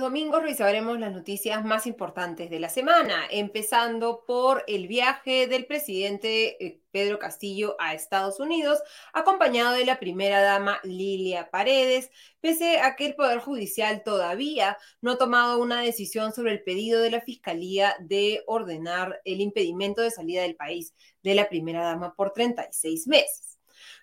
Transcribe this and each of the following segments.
Los domingos, revisaremos las noticias más importantes de la semana, empezando por el viaje del presidente eh, Pedro Castillo a Estados Unidos, acompañado de la primera dama Lilia Paredes, pese a que el Poder Judicial todavía no ha tomado una decisión sobre el pedido de la Fiscalía de ordenar el impedimento de salida del país de la primera dama por 36 meses.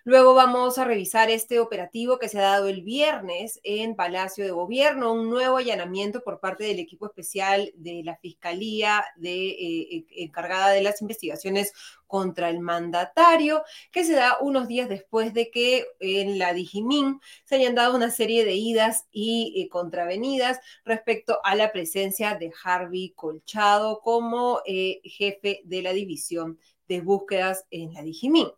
Luego vamos a revisar este operativo que se ha dado el viernes en Palacio de Gobierno, un nuevo allanamiento por parte del equipo especial de la Fiscalía de, eh, encargada de las investigaciones contra el mandatario, que se da unos días después de que en la Digimin se hayan dado una serie de idas y eh, contravenidas respecto a la presencia de Harvey Colchado como eh, jefe de la división de búsquedas en la Digimin.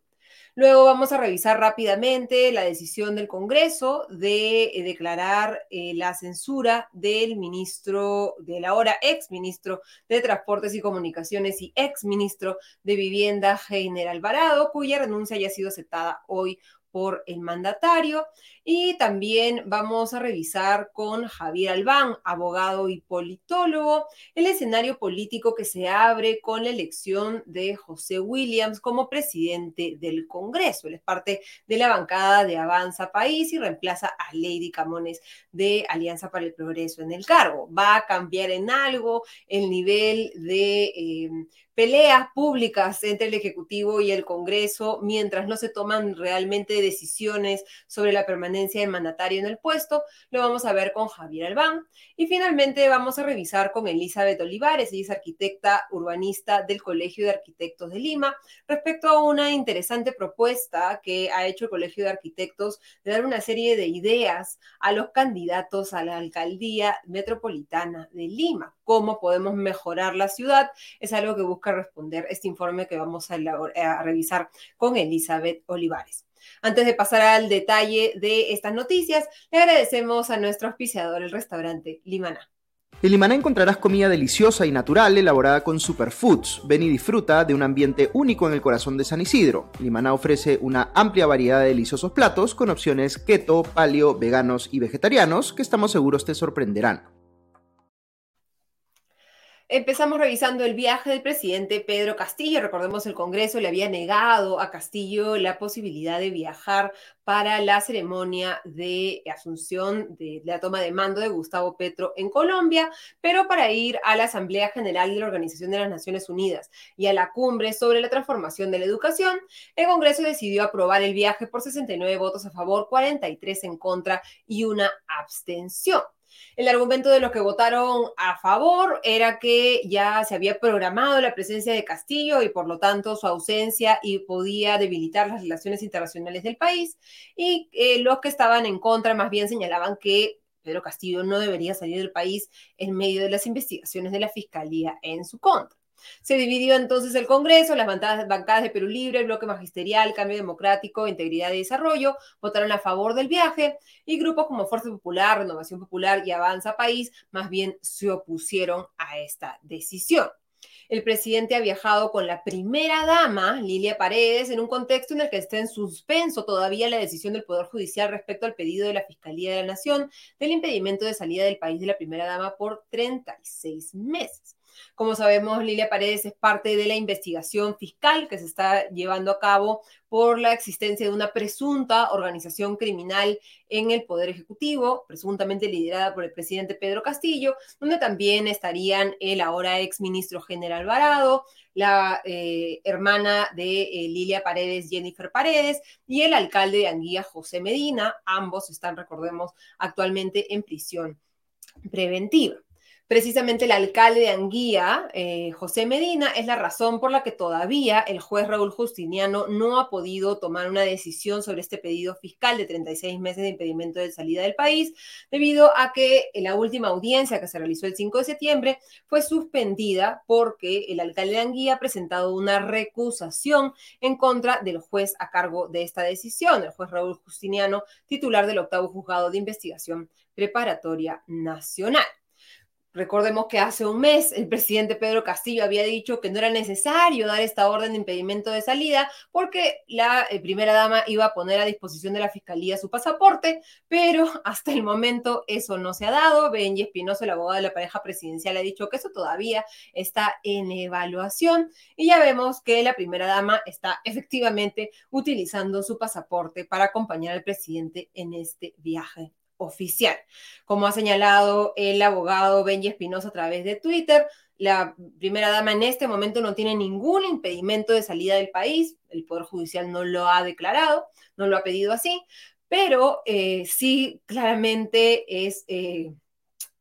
Luego vamos a revisar rápidamente la decisión del Congreso de eh, declarar eh, la censura del ministro, del ahora ex ministro de Transportes y Comunicaciones y ex ministro de Vivienda, Heiner Alvarado, cuya renuncia ya ha sido aceptada hoy por el mandatario. Y también vamos a revisar con Javier Albán, abogado y politólogo, el escenario político que se abre con la elección de José Williams como presidente del Congreso. Él es parte de la bancada de Avanza País y reemplaza a Lady Camones de Alianza para el Progreso en el cargo. ¿Va a cambiar en algo el nivel de... Eh, peleas públicas entre el Ejecutivo y el Congreso mientras no se toman realmente decisiones sobre la permanencia del mandatario en el puesto. Lo vamos a ver con Javier Albán. Y finalmente vamos a revisar con Elizabeth Olivares, ella es arquitecta urbanista del Colegio de Arquitectos de Lima, respecto a una interesante propuesta que ha hecho el Colegio de Arquitectos de dar una serie de ideas a los candidatos a la alcaldía metropolitana de Lima. ¿Cómo podemos mejorar la ciudad? Es algo que busca responder este informe que vamos a, revisar con Elizabeth Olivares. Antes de pasar al detalle de estas noticias, le agradecemos a nuestro auspiciador, el restaurante Limaná. En Limaná encontrarás comida deliciosa y natural elaborada con superfoods. Ven y disfruta de un ambiente único en el corazón de San Isidro. Limaná ofrece una amplia variedad de deliciosos platos con opciones keto, paleo, veganos y vegetarianos que estamos seguros te sorprenderán. Empezamos revisando el viaje del presidente Pedro Castillo. Recordemos, el Congreso le había negado a Castillo la posibilidad de viajar para la ceremonia de asunción de la toma de mando de Gustavo Petro en Colombia, pero para ir a la Asamblea General de la Organización de las Naciones Unidas y a la cumbre sobre la transformación de la educación, el Congreso decidió aprobar el viaje por 69 votos a favor, 43 en contra y una abstención. El argumento de los que votaron a favor era que ya se había programado la presencia de Castillo y por lo tanto su ausencia y podía debilitar las relaciones internacionales del país. Y eh, los que estaban en contra más bien señalaban que Pedro Castillo no debería salir del país en medio de las investigaciones de la Fiscalía en su contra. Se dividió entonces el Congreso, las bancadas de Perú Libre, el Bloque Magisterial, Cambio Democrático, Integridad y Desarrollo votaron a favor del viaje y grupos como Fuerza Popular, Renovación Popular y Avanza País más bien se opusieron a esta decisión. El presidente ha viajado con la primera dama, Lilia Paredes, en un contexto en el que está en suspenso todavía la decisión del Poder Judicial respecto al pedido de la Fiscalía de la Nación del impedimento de salida del país de la primera dama por 36 meses. Como sabemos, Lilia Paredes es parte de la investigación fiscal que se está llevando a cabo por la existencia de una presunta organización criminal en el Poder Ejecutivo, presuntamente liderada por el presidente Pedro Castillo, donde también estarían el ahora ex ministro general Alvarado, la eh, hermana de eh, Lilia Paredes, Jennifer Paredes, y el alcalde de Anguía, José Medina. Ambos están, recordemos, actualmente en prisión preventiva. Precisamente el alcalde de Anguía, eh, José Medina, es la razón por la que todavía el juez Raúl Justiniano no ha podido tomar una decisión sobre este pedido fiscal de 36 meses de impedimento de salida del país, debido a que la última audiencia que se realizó el 5 de septiembre fue suspendida porque el alcalde de Anguía ha presentado una recusación en contra del juez a cargo de esta decisión, el juez Raúl Justiniano, titular del octavo juzgado de investigación preparatoria nacional. Recordemos que hace un mes el presidente Pedro Castillo había dicho que no era necesario dar esta orden de impedimento de salida porque la eh, primera dama iba a poner a disposición de la fiscalía su pasaporte, pero hasta el momento eso no se ha dado. Benji Espinoso, el abogado de la pareja presidencial, ha dicho que eso todavía está en evaluación y ya vemos que la primera dama está efectivamente utilizando su pasaporte para acompañar al presidente en este viaje oficial. Como ha señalado el abogado Benji Espinosa a través de Twitter, la primera dama en este momento no tiene ningún impedimento de salida del país, el Poder Judicial no lo ha declarado, no lo ha pedido así, pero eh, sí claramente es eh,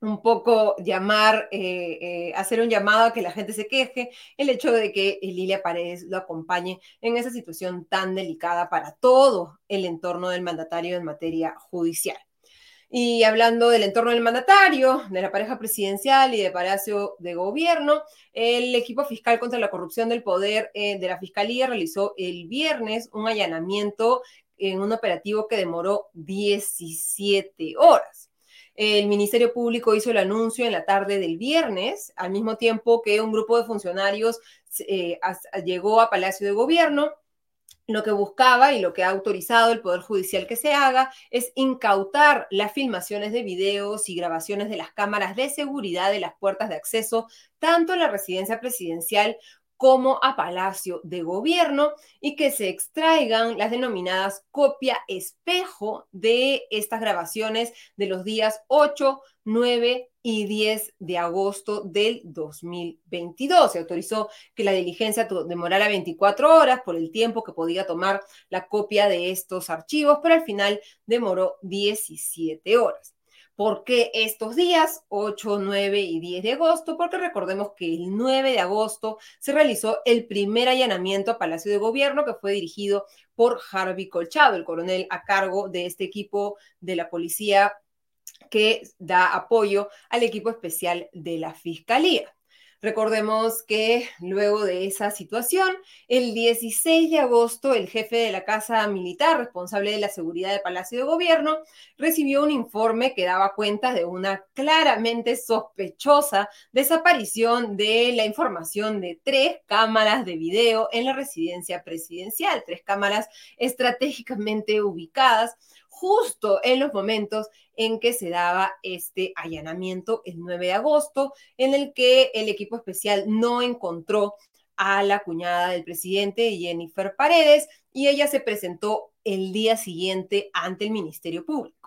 un poco llamar, eh, hacer un llamado a que la gente se queje, el hecho de que Lilia Paredes lo acompañe en esa situación tan delicada para todo el entorno del mandatario en materia judicial. Y hablando del entorno del mandatario, de la pareja presidencial y de Palacio de Gobierno, el equipo fiscal contra la corrupción del poder eh, de la Fiscalía realizó el viernes un allanamiento en un operativo que demoró 17 horas. El Ministerio Público hizo el anuncio en la tarde del viernes, al mismo tiempo que un grupo de funcionarios eh, llegó a Palacio de Gobierno lo que buscaba y lo que ha autorizado el Poder Judicial que se haga es incautar las filmaciones de videos y grabaciones de las cámaras de seguridad de las puertas de acceso, tanto en la residencia presidencial como a Palacio de Gobierno y que se extraigan las denominadas copia espejo de estas grabaciones de los días 8, 9 y 10 de agosto del 2022. Se autorizó que la diligencia demorara 24 horas por el tiempo que podía tomar la copia de estos archivos, pero al final demoró 17 horas. ¿Por qué estos días, 8, 9 y 10 de agosto? Porque recordemos que el 9 de agosto se realizó el primer allanamiento a Palacio de Gobierno que fue dirigido por Harvey Colchado, el coronel a cargo de este equipo de la policía que da apoyo al equipo especial de la Fiscalía. Recordemos que luego de esa situación, el 16 de agosto, el jefe de la Casa Militar, responsable de la seguridad del Palacio de Gobierno, recibió un informe que daba cuenta de una claramente sospechosa desaparición de la información de tres cámaras de video en la residencia presidencial, tres cámaras estratégicamente ubicadas justo en los momentos en que se daba este allanamiento el 9 de agosto, en el que el equipo especial no encontró a la cuñada del presidente, Jennifer Paredes, y ella se presentó el día siguiente ante el Ministerio Público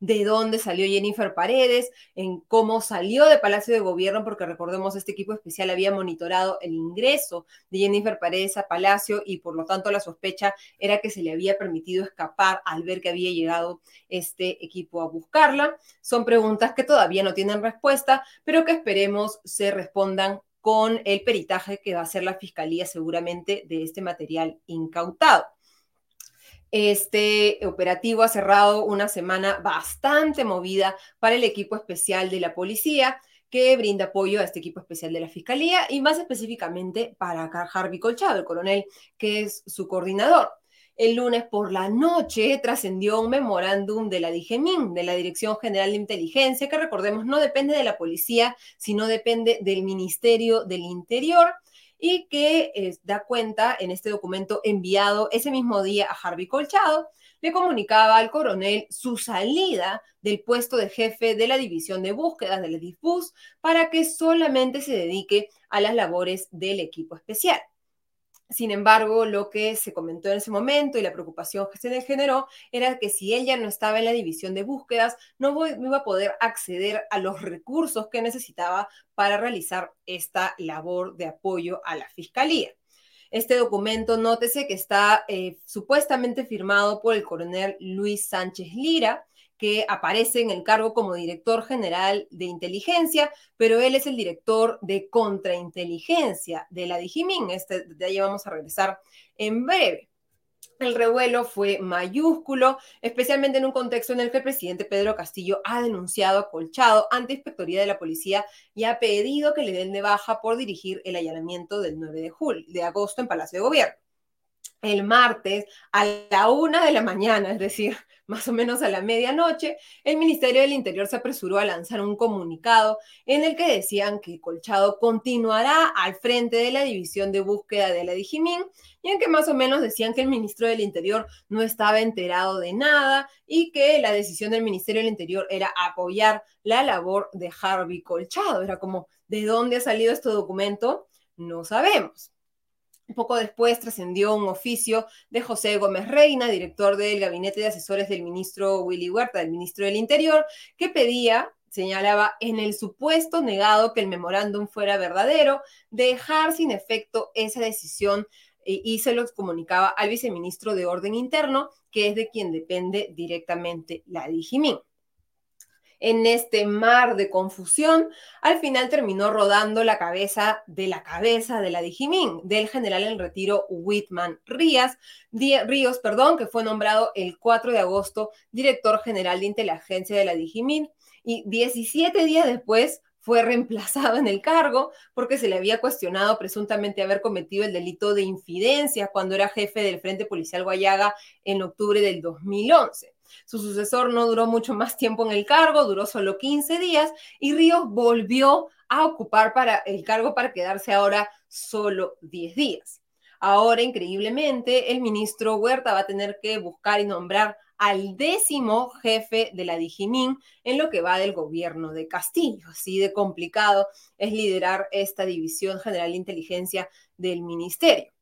de dónde salió Jennifer Paredes, en cómo salió de Palacio de Gobierno, porque recordemos, este equipo especial había monitorado el ingreso de Jennifer Paredes a Palacio y por lo tanto la sospecha era que se le había permitido escapar al ver que había llegado este equipo a buscarla. Son preguntas que todavía no tienen respuesta, pero que esperemos se respondan con el peritaje que va a hacer la Fiscalía seguramente de este material incautado. Este operativo ha cerrado una semana bastante movida para el equipo especial de la policía que brinda apoyo a este equipo especial de la Fiscalía y más específicamente para Harvey Colchado, el coronel que es su coordinador. El lunes por la noche trascendió un memorándum de la DIGEMIN, de la Dirección General de Inteligencia, que recordemos no depende de la policía, sino depende del Ministerio del Interior y que eh, da cuenta en este documento enviado ese mismo día a Harvey Colchado, le comunicaba al coronel su salida del puesto de jefe de la división de búsquedas del DIFUS para que solamente se dedique a las labores del equipo especial. Sin embargo, lo que se comentó en ese momento y la preocupación que se generó era que si ella no estaba en la división de búsquedas, no, iba a poder acceder a los recursos que necesitaba para realizar esta labor de apoyo a la fiscalía. Este documento, nótese que está eh, supuestamente firmado por el coronel Luis Sánchez Lira, que aparece en el cargo como director general de inteligencia, pero él es el director de contrainteligencia de la Digimin. Este, de ahí vamos a regresar en breve. El revuelo fue mayúsculo, especialmente en un contexto en el que el presidente Pedro Castillo ha denunciado a Colchado ante Inspectoría de la Policía y ha pedido que le den de baja por dirigir el allanamiento del 9 de, julio, de agosto en Palacio de Gobierno el martes a la una de la mañana, es decir, más o menos a la medianoche, el Ministerio del Interior se apresuró a lanzar un comunicado en el que decían que Colchado continuará al frente de la división de búsqueda de la Dijimín y en que más o menos decían que el ministro del Interior no estaba enterado de nada y que la decisión del Ministerio del Interior era apoyar la labor de Harvey Colchado. Era como, ¿de dónde ha salido este documento? No sabemos. Poco después trascendió un oficio de José Gómez Reina, director del gabinete de asesores del ministro Willy Huerta, del ministro del Interior, que pedía, señalaba, en el supuesto negado que el memorándum fuera verdadero, dejar sin efecto esa decisión y se los comunicaba al viceministro de Orden Interno, que es de quien depende directamente la Digimin en este mar de confusión, al final terminó rodando la cabeza de la cabeza de la Dijimín, del general en retiro Whitman Ríos, Ríos, perdón, que fue nombrado el 4 de agosto director general de inteligencia de la Dijimín y 17 días después fue reemplazado en el cargo porque se le había cuestionado presuntamente haber cometido el delito de infidencia cuando era jefe del Frente Policial Guayaga en octubre del 2011. Su sucesor no duró mucho más tiempo en el cargo, duró solo 15 días y Ríos volvió a ocupar para el cargo para quedarse ahora solo 10 días. Ahora, increíblemente, el ministro Huerta va a tener que buscar y nombrar al décimo jefe de la Dijimín en lo que va del gobierno de Castillo. Así de complicado es liderar esta división general de inteligencia del ministerio.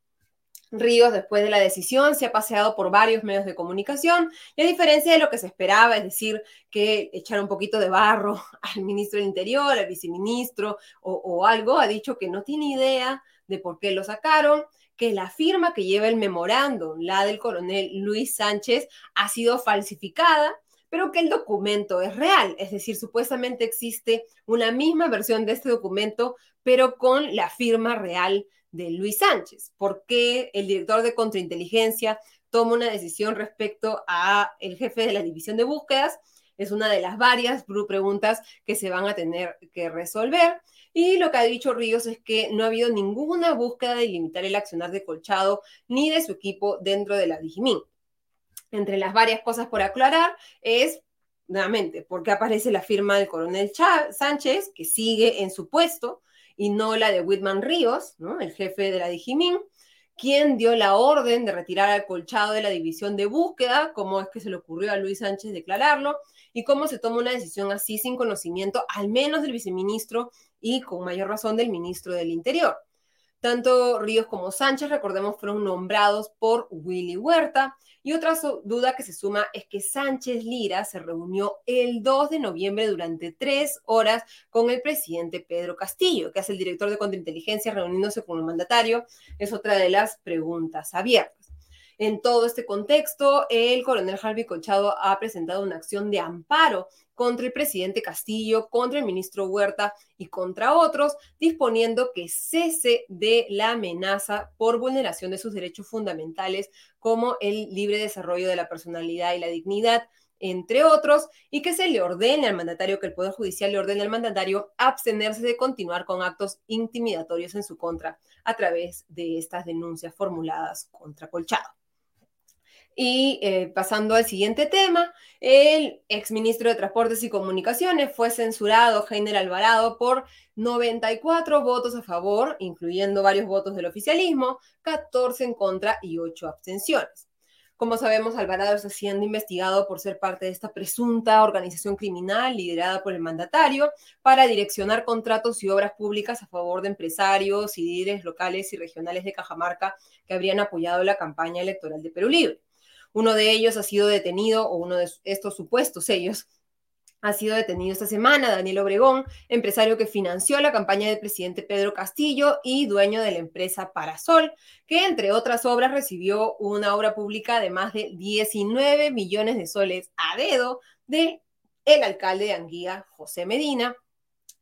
Ríos, después de la decisión, se ha paseado por varios medios de comunicación y a diferencia de lo que se esperaba, es decir, que echar un poquito de barro al ministro del Interior, al viceministro o, o algo, ha dicho que no tiene idea de por qué lo sacaron, que la firma que lleva el memorando, la del coronel Luis Sánchez, ha sido falsificada, pero que el documento es real, es decir, supuestamente existe una misma versión de este documento, pero con la firma real de Luis Sánchez. ¿Por qué el director de contrainteligencia toma una decisión respecto a el jefe de la división de búsquedas? Es una de las varias preguntas que se van a tener que resolver. Y lo que ha dicho Ríos es que no ha habido ninguna búsqueda de limitar el accionar de Colchado ni de su equipo dentro de la Dijimín. Entre las varias cosas por aclarar es, nuevamente, por qué aparece la firma del coronel Sánchez, que sigue en su puesto, y no la de Whitman Ríos, el jefe de la Dijimín, quien dio la orden de retirar al colchado de la división de búsqueda, cómo es que se le ocurrió a Luis Sánchez declararlo, y cómo se toma una decisión así sin conocimiento, al menos del viceministro y con mayor razón del ministro del Interior. Tanto Ríos como Sánchez, recordemos, fueron nombrados por Willy Huerta. Y otra duda que se suma es que Sánchez Lira se reunió el 2 de noviembre durante tres horas con el presidente Pedro Castillo, que es el director de contrainteligencia, reuniéndose con el mandatario. Es otra de las preguntas abiertas. En todo este contexto, el coronel Harvey Colchado ha presentado una acción de amparo contra el presidente Castillo, contra el ministro Huerta y contra otros, disponiendo que cese de la amenaza por vulneración de sus derechos fundamentales como el libre desarrollo de la personalidad y la dignidad, entre otros, y que se le ordene al mandatario, que el Poder Judicial le ordene al mandatario abstenerse de continuar con actos intimidatorios en su contra a través de estas denuncias formuladas contra Colchado. Y eh, pasando al siguiente tema, el exministro de Transportes y Comunicaciones fue censurado, Heiner Alvarado, por 94 votos a favor, incluyendo varios votos del oficialismo, 14 en contra y 8 abstenciones. Como sabemos, Alvarado está siendo investigado por ser parte de esta presunta organización criminal liderada por el mandatario para direccionar contratos y obras públicas a favor de empresarios y líderes locales y regionales de Cajamarca que habrían apoyado la campaña electoral de Perú Libre. Uno de ellos ha sido detenido, o uno de estos supuestos ellos, ha sido detenido esta semana, Daniel Obregón, empresario que financió la campaña del presidente Pedro Castillo y dueño de la empresa Parasol, que entre otras obras recibió una obra pública de más de 19 millones de soles a dedo de el alcalde de Anguía, José Medina,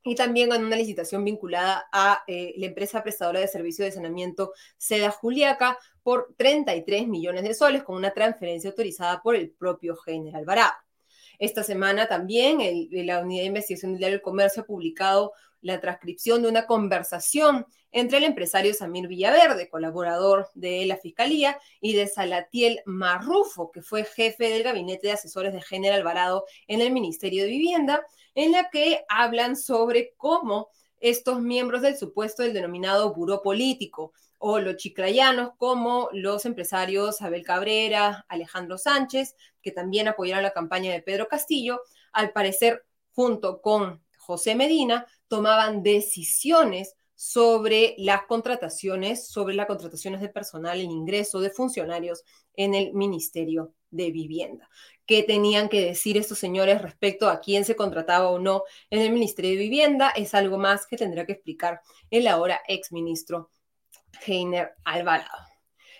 y también en una licitación vinculada a eh, la empresa prestadora de servicio de saneamiento Seda Juliaca por 33 millones de soles con una transferencia autorizada por el propio General Alvarado. Esta semana también la Unidad de Investigación del Diario del Comercio ha publicado la transcripción de una conversación entre el empresario Samir Villaverde, colaborador de la Fiscalía, y de Salatiel Marrufo, que fue jefe del gabinete de asesores de General Alvarado en el Ministerio de Vivienda, en la que hablan sobre cómo estos miembros del supuesto del denominado buró político o los chiclayanos como los empresarios Abel Cabrera, Alejandro Sánchez, que también apoyaron la campaña de Pedro Castillo, al parecer junto con José Medina, tomaban decisiones sobre las contrataciones, sobre las contrataciones de personal, el ingreso de funcionarios en el Ministerio de Vivienda. ¿Qué tenían que decir estos señores respecto a quién se contrataba o no en el Ministerio de Vivienda? Es algo más que tendrá que explicar el ahora exministro Heiner Alvarado.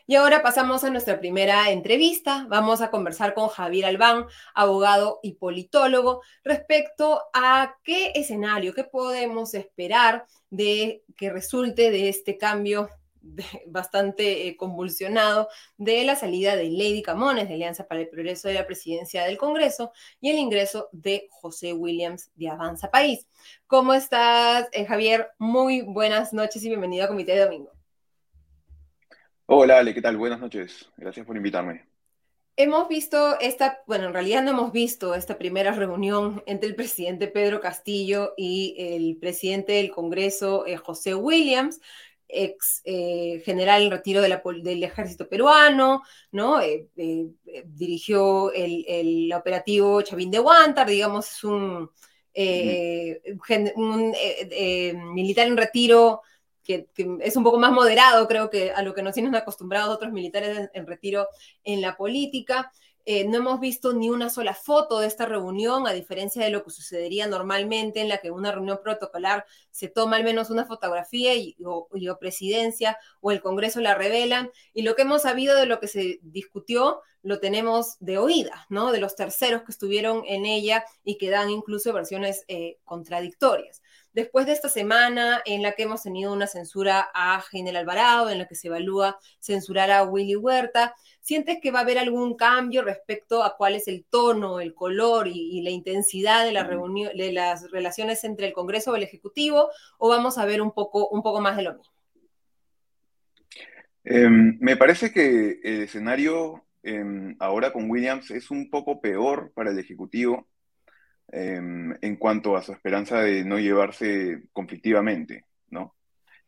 Y ahora pasamos a nuestra primera entrevista. Vamos a conversar con Javier Albán, abogado y politólogo, respecto a qué escenario, qué podemos esperar de que resulte de este cambio bastante eh, convulsionado de la salida de Lady Camones de Alianza para el Progreso de la Presidencia del Congreso y el ingreso de José Williams de Avanza País. ¿Cómo estás, eh, Javier? Muy buenas noches y bienvenido a Comité de Domingo. Hola Ale, ¿qué tal? Buenas noches. Gracias por invitarme. Hemos visto esta, bueno, en realidad no hemos visto esta primera reunión entre el presidente Pedro Castillo y el presidente del Congreso, eh, José Williams, ex eh, general en retiro del ejército peruano, ¿no? Eh, dirigió el, operativo Chavín de Huántar, digamos, es un, un militar en retiro que, es un poco más moderado, creo que a lo que nos tienen acostumbrados otros militares en, retiro en la política. Eh, no hemos visto ni una sola foto de esta reunión, a diferencia de lo que sucedería normalmente en la que una reunión protocolar se toma al menos una fotografía y o, presidencia o el Congreso la revelan. Y lo que hemos sabido de lo que se discutió lo tenemos de oídas, ¿no? De los terceros que estuvieron en ella y que dan incluso versiones eh, contradictorias después de esta semana en la que hemos tenido una censura a General Alvarado, en la que se evalúa censurar a Willy Huerta, ¿sientes que va a haber algún cambio respecto a cuál es el tono, el color y, la intensidad de, la reunión, de las relaciones entre el Congreso y el Ejecutivo? ¿O vamos a ver un poco, un poco más de lo mismo? Em, me parece que el escenario em, ahora con Williams es un poco peor para el Ejecutivo Em, en cuanto a su esperanza de no llevarse conflictivamente, ¿no?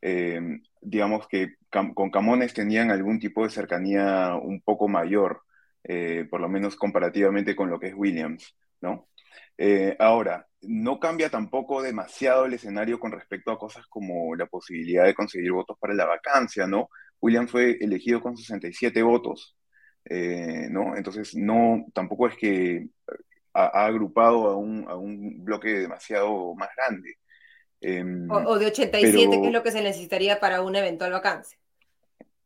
Em, digamos que con Camones tenían algún tipo de cercanía un poco mayor, eh, por lo menos comparativamente con lo que es Williams, ¿no? Eh, ahora, no cambia tampoco demasiado el escenario con respecto a cosas como la posibilidad de conseguir votos para la vacancia, ¿no? Williams fue elegido con 67 votos, eh, ¿no? Entonces, no, tampoco es que ha, agrupado a un, a un, bloque demasiado más grande. Em, o, de 87, que es lo que se necesitaría para una eventual vacancia.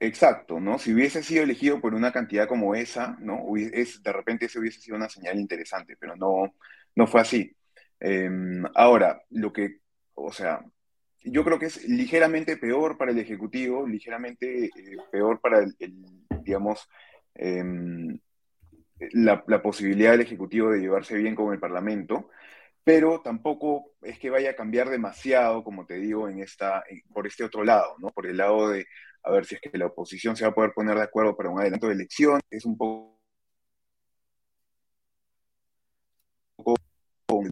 Exacto, ¿no? Si hubiese sido elegido por una cantidad como esa, ¿no? Es, de repente ese hubiese sido una señal interesante, pero no, no fue así. Em, ahora, lo que, o sea, yo creo que es ligeramente peor para el Ejecutivo, ligeramente eh, peor para el, digamos, em, la, posibilidad del Ejecutivo de llevarse bien con el Parlamento, pero tampoco es que vaya a cambiar demasiado, como te digo, en esta, por este otro lado, ¿no? Por el lado de, a ver si es que la oposición se va a poder poner de acuerdo para un adelanto de elección, es un poco...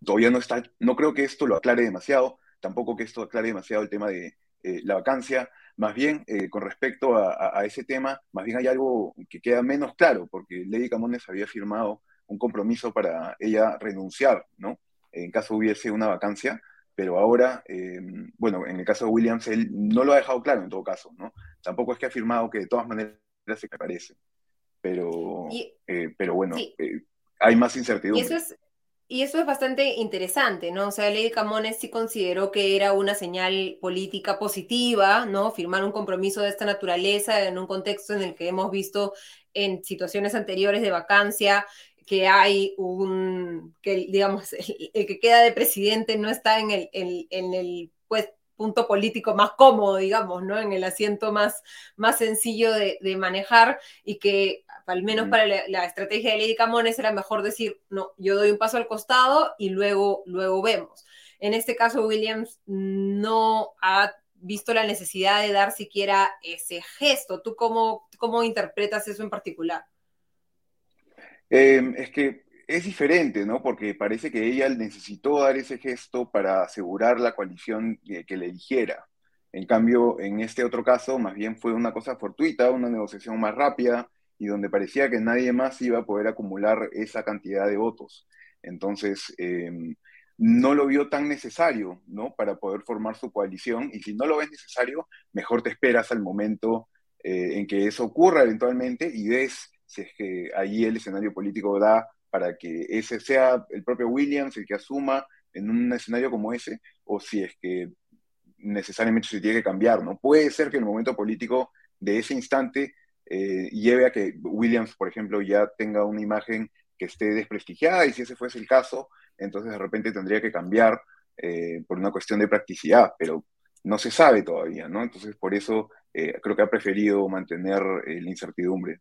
Todavía no está, no creo que esto lo aclare demasiado, tampoco que esto aclare demasiado el tema de eh, la vacancia, más bien, eh, con respecto a, ese tema, más bien hay algo que queda menos claro, porque Lady Camones había firmado un compromiso para ella renunciar, ¿no? En caso hubiese una vacancia, pero ahora, eh, bueno, en el caso de Williams, él no lo ha dejado claro en todo caso, ¿no? Tampoco es que ha afirmado que de todas maneras se parece, pero, eh, pero bueno, hay más incertidumbre. eso es, y eso es bastante interesante, ¿no? O sea, Lady Camones sí consideró que era una señal política positiva, ¿no? Firmar un compromiso de esta naturaleza en un contexto en el que hemos visto en situaciones anteriores de vacancia que hay un, que digamos, el, que queda de presidente no está en el, en el pues, punto político más cómodo, digamos, ¿no? En el asiento más, más sencillo de, manejar y que al menos para la, estrategia de Lady Camones era mejor decir, no, yo doy un paso al costado y luego, luego vemos. En este caso, Williams no ha visto la necesidad de dar siquiera ese gesto. ¿Tú cómo, cómo interpretas eso en particular? Em, es que es diferente, ¿no? Porque parece que ella necesitó dar ese gesto para asegurar la coalición que, le eligiera. En cambio, en este otro caso, más bien fue una cosa fortuita, una negociación más rápida y donde parecía que nadie más iba a poder acumular esa cantidad de votos. Entonces, em, no lo vio tan necesario, ¿no? Para poder formar su coalición. Y si no lo ves necesario, mejor te esperas al momento eh, en que eso ocurra eventualmente y ves si es que ahí el escenario político da para que ese sea el propio Williams el que asuma en un escenario como ese, o si es que necesariamente se tiene que cambiar, ¿no? Puede ser que el momento político de ese instante eh, lleve a que Williams, por ejemplo, ya tenga una imagen que esté desprestigiada, y si ese fuese el caso, entonces de repente tendría que cambiar eh, por una cuestión de practicidad, pero no se sabe todavía, ¿no? Entonces, por eso eh, creo que ha preferido mantener la incertidumbre.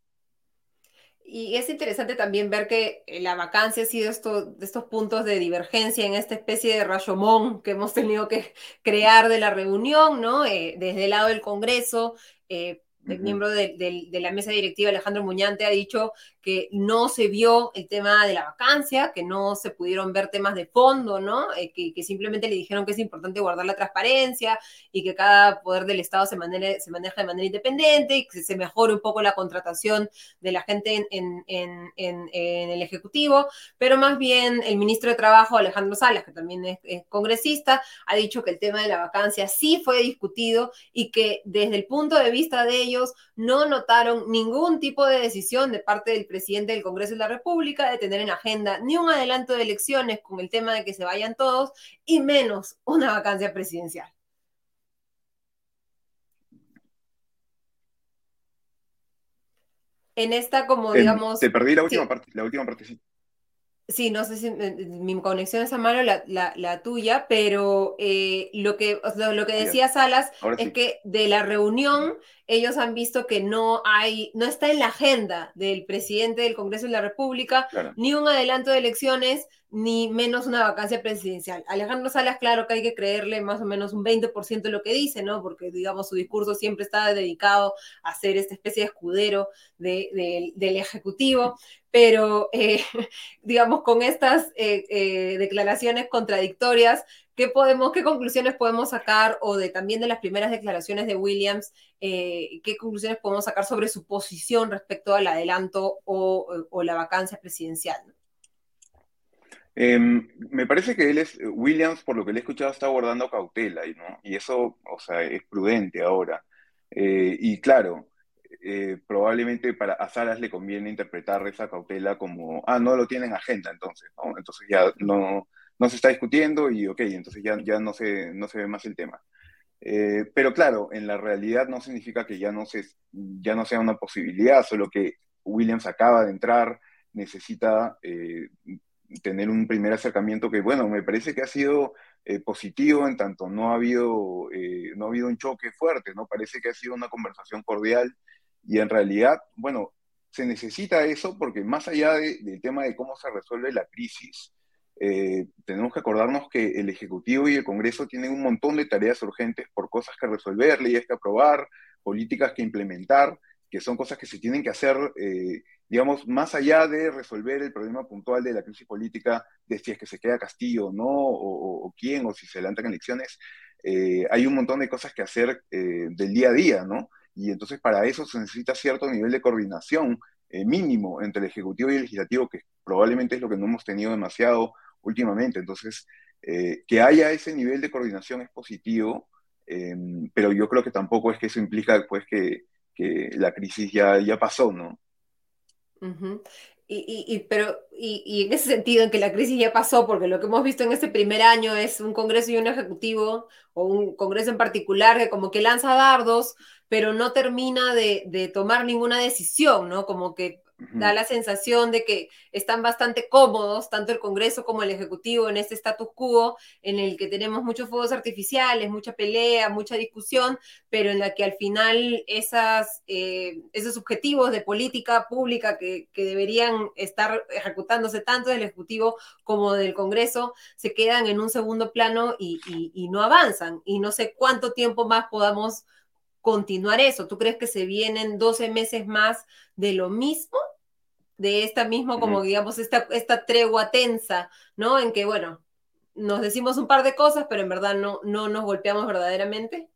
Y es interesante también ver que eh, la vacancia ha sido esto, de estos puntos de divergencia en esta especie de rayomón que hemos tenido que crear de la reunión, ¿no? Eh, desde el lado del Congreso, eh, el miembro de, la mesa directiva, Alejandro Muñante, ha dicho que no se vio el tema de la vacancia, que no se pudieron ver temas de fondo, ¿no? Eh, que, simplemente le dijeron que es importante guardar la transparencia y que cada poder del Estado se, se maneja de manera independiente y que se mejore un poco la contratación de la gente en, el Ejecutivo, pero más bien el ministro de Trabajo, Alejandro Salas, que también es, es congresista, ha dicho que el tema de la vacancia sí fue discutido y que desde el punto de vista de ellos, no notaron ningún tipo de decisión de parte del presidente del Congreso de la República de tener en agenda ni un adelanto de elecciones con el tema de que se vayan todos y menos una vacancia presidencial. En esta, como digamos. Te perdí la última parte, la última partecita. Sí, no sé si mi conexión es a mano la, la, tuya, pero eh, lo, que, lo, que decía Salas es que de la reunión ellos han visto que no hay, no está en la agenda del presidente del Congreso de la República ni un adelanto de elecciones, ni menos una vacancia presidencial. Alejandro Salas, claro que hay que creerle más o menos un 20% de lo que dice, ¿no? Porque, digamos, su discurso siempre está dedicado a ser esta especie de escudero del Ejecutivo, pero, eh, digamos, con estas eh, eh, declaraciones contradictorias, ¿Qué, podemos, ¿Qué conclusiones podemos sacar o de también de las primeras declaraciones de Williams? ¿Qué conclusiones podemos sacar sobre su posición respecto al adelanto o, la vacancia presidencial? Em, me parece que él es, Williams, por lo que le he escuchado, está abordando cautela, ¿no? Y eso, o sea, es prudente ahora. Eh, y claro, eh, probablemente para a Salas le conviene interpretar esa cautela como, ah, no lo tienen agenda, entonces. Entonces ya no, no se está discutiendo y ok, entonces ya, ya no, se, no se ve más el tema. Eh, pero claro, en la realidad no significa que ya no, se, ya no sea una posibilidad, solo que Williams acaba de entrar, necesita eh, tener un primer acercamiento que, bueno, me parece que ha sido eh, positivo en tanto no ha, habido, no ha habido un choque fuerte, ¿no? Parece que ha sido una conversación cordial y en realidad, bueno, se necesita eso porque más allá del tema de cómo se resuelve la crisis, eh, tenemos que acordarnos que el Ejecutivo y el Congreso tienen un montón de tareas urgentes por cosas que resolver, leyes que aprobar, políticas que implementar, que son cosas que se tienen que hacer, eh, digamos, más allá de resolver el problema puntual de la crisis política, de si es que se queda Castillo no, o, quién, o si se adelantan elecciones, eh, hay un montón de cosas que hacer del día a día, ¿no? Y entonces para eso se necesita cierto nivel de coordinación mínimo entre el Ejecutivo y el Legislativo, que probablemente es lo que no hemos tenido demasiado últimamente. Entonces, eh, que haya ese nivel de coordinación es positivo, pero yo creo que tampoco es que eso implica después que, la crisis ya, ya pasó, ¿no? y, pero, y, en ese sentido, en que la crisis ya pasó, porque lo que hemos visto en este primer año es un Congreso y un Ejecutivo, o un Congreso en particular, que como que lanza dardos, pero no termina de, de tomar ninguna decisión, ¿no? Como que da la sensación de que están bastante cómodos, tanto el Congreso como el Ejecutivo, en este status quo en el que tenemos muchos fuegos artificiales, mucha pelea, mucha discusión, pero en la que al final esas, eh, esos objetivos de política pública que, que, deberían estar ejecutándose tanto del Ejecutivo como del Congreso se quedan en un segundo plano y, y, y no avanzan. Y no sé cuánto tiempo más podamos continuar eso? ¿Tú crees que se vienen 12 meses más de lo mismo? De esta misma, como digamos, esta, esta tregua tensa, ¿no? En que, bueno, nos decimos un par de cosas, pero en verdad no, no nos golpeamos verdaderamente.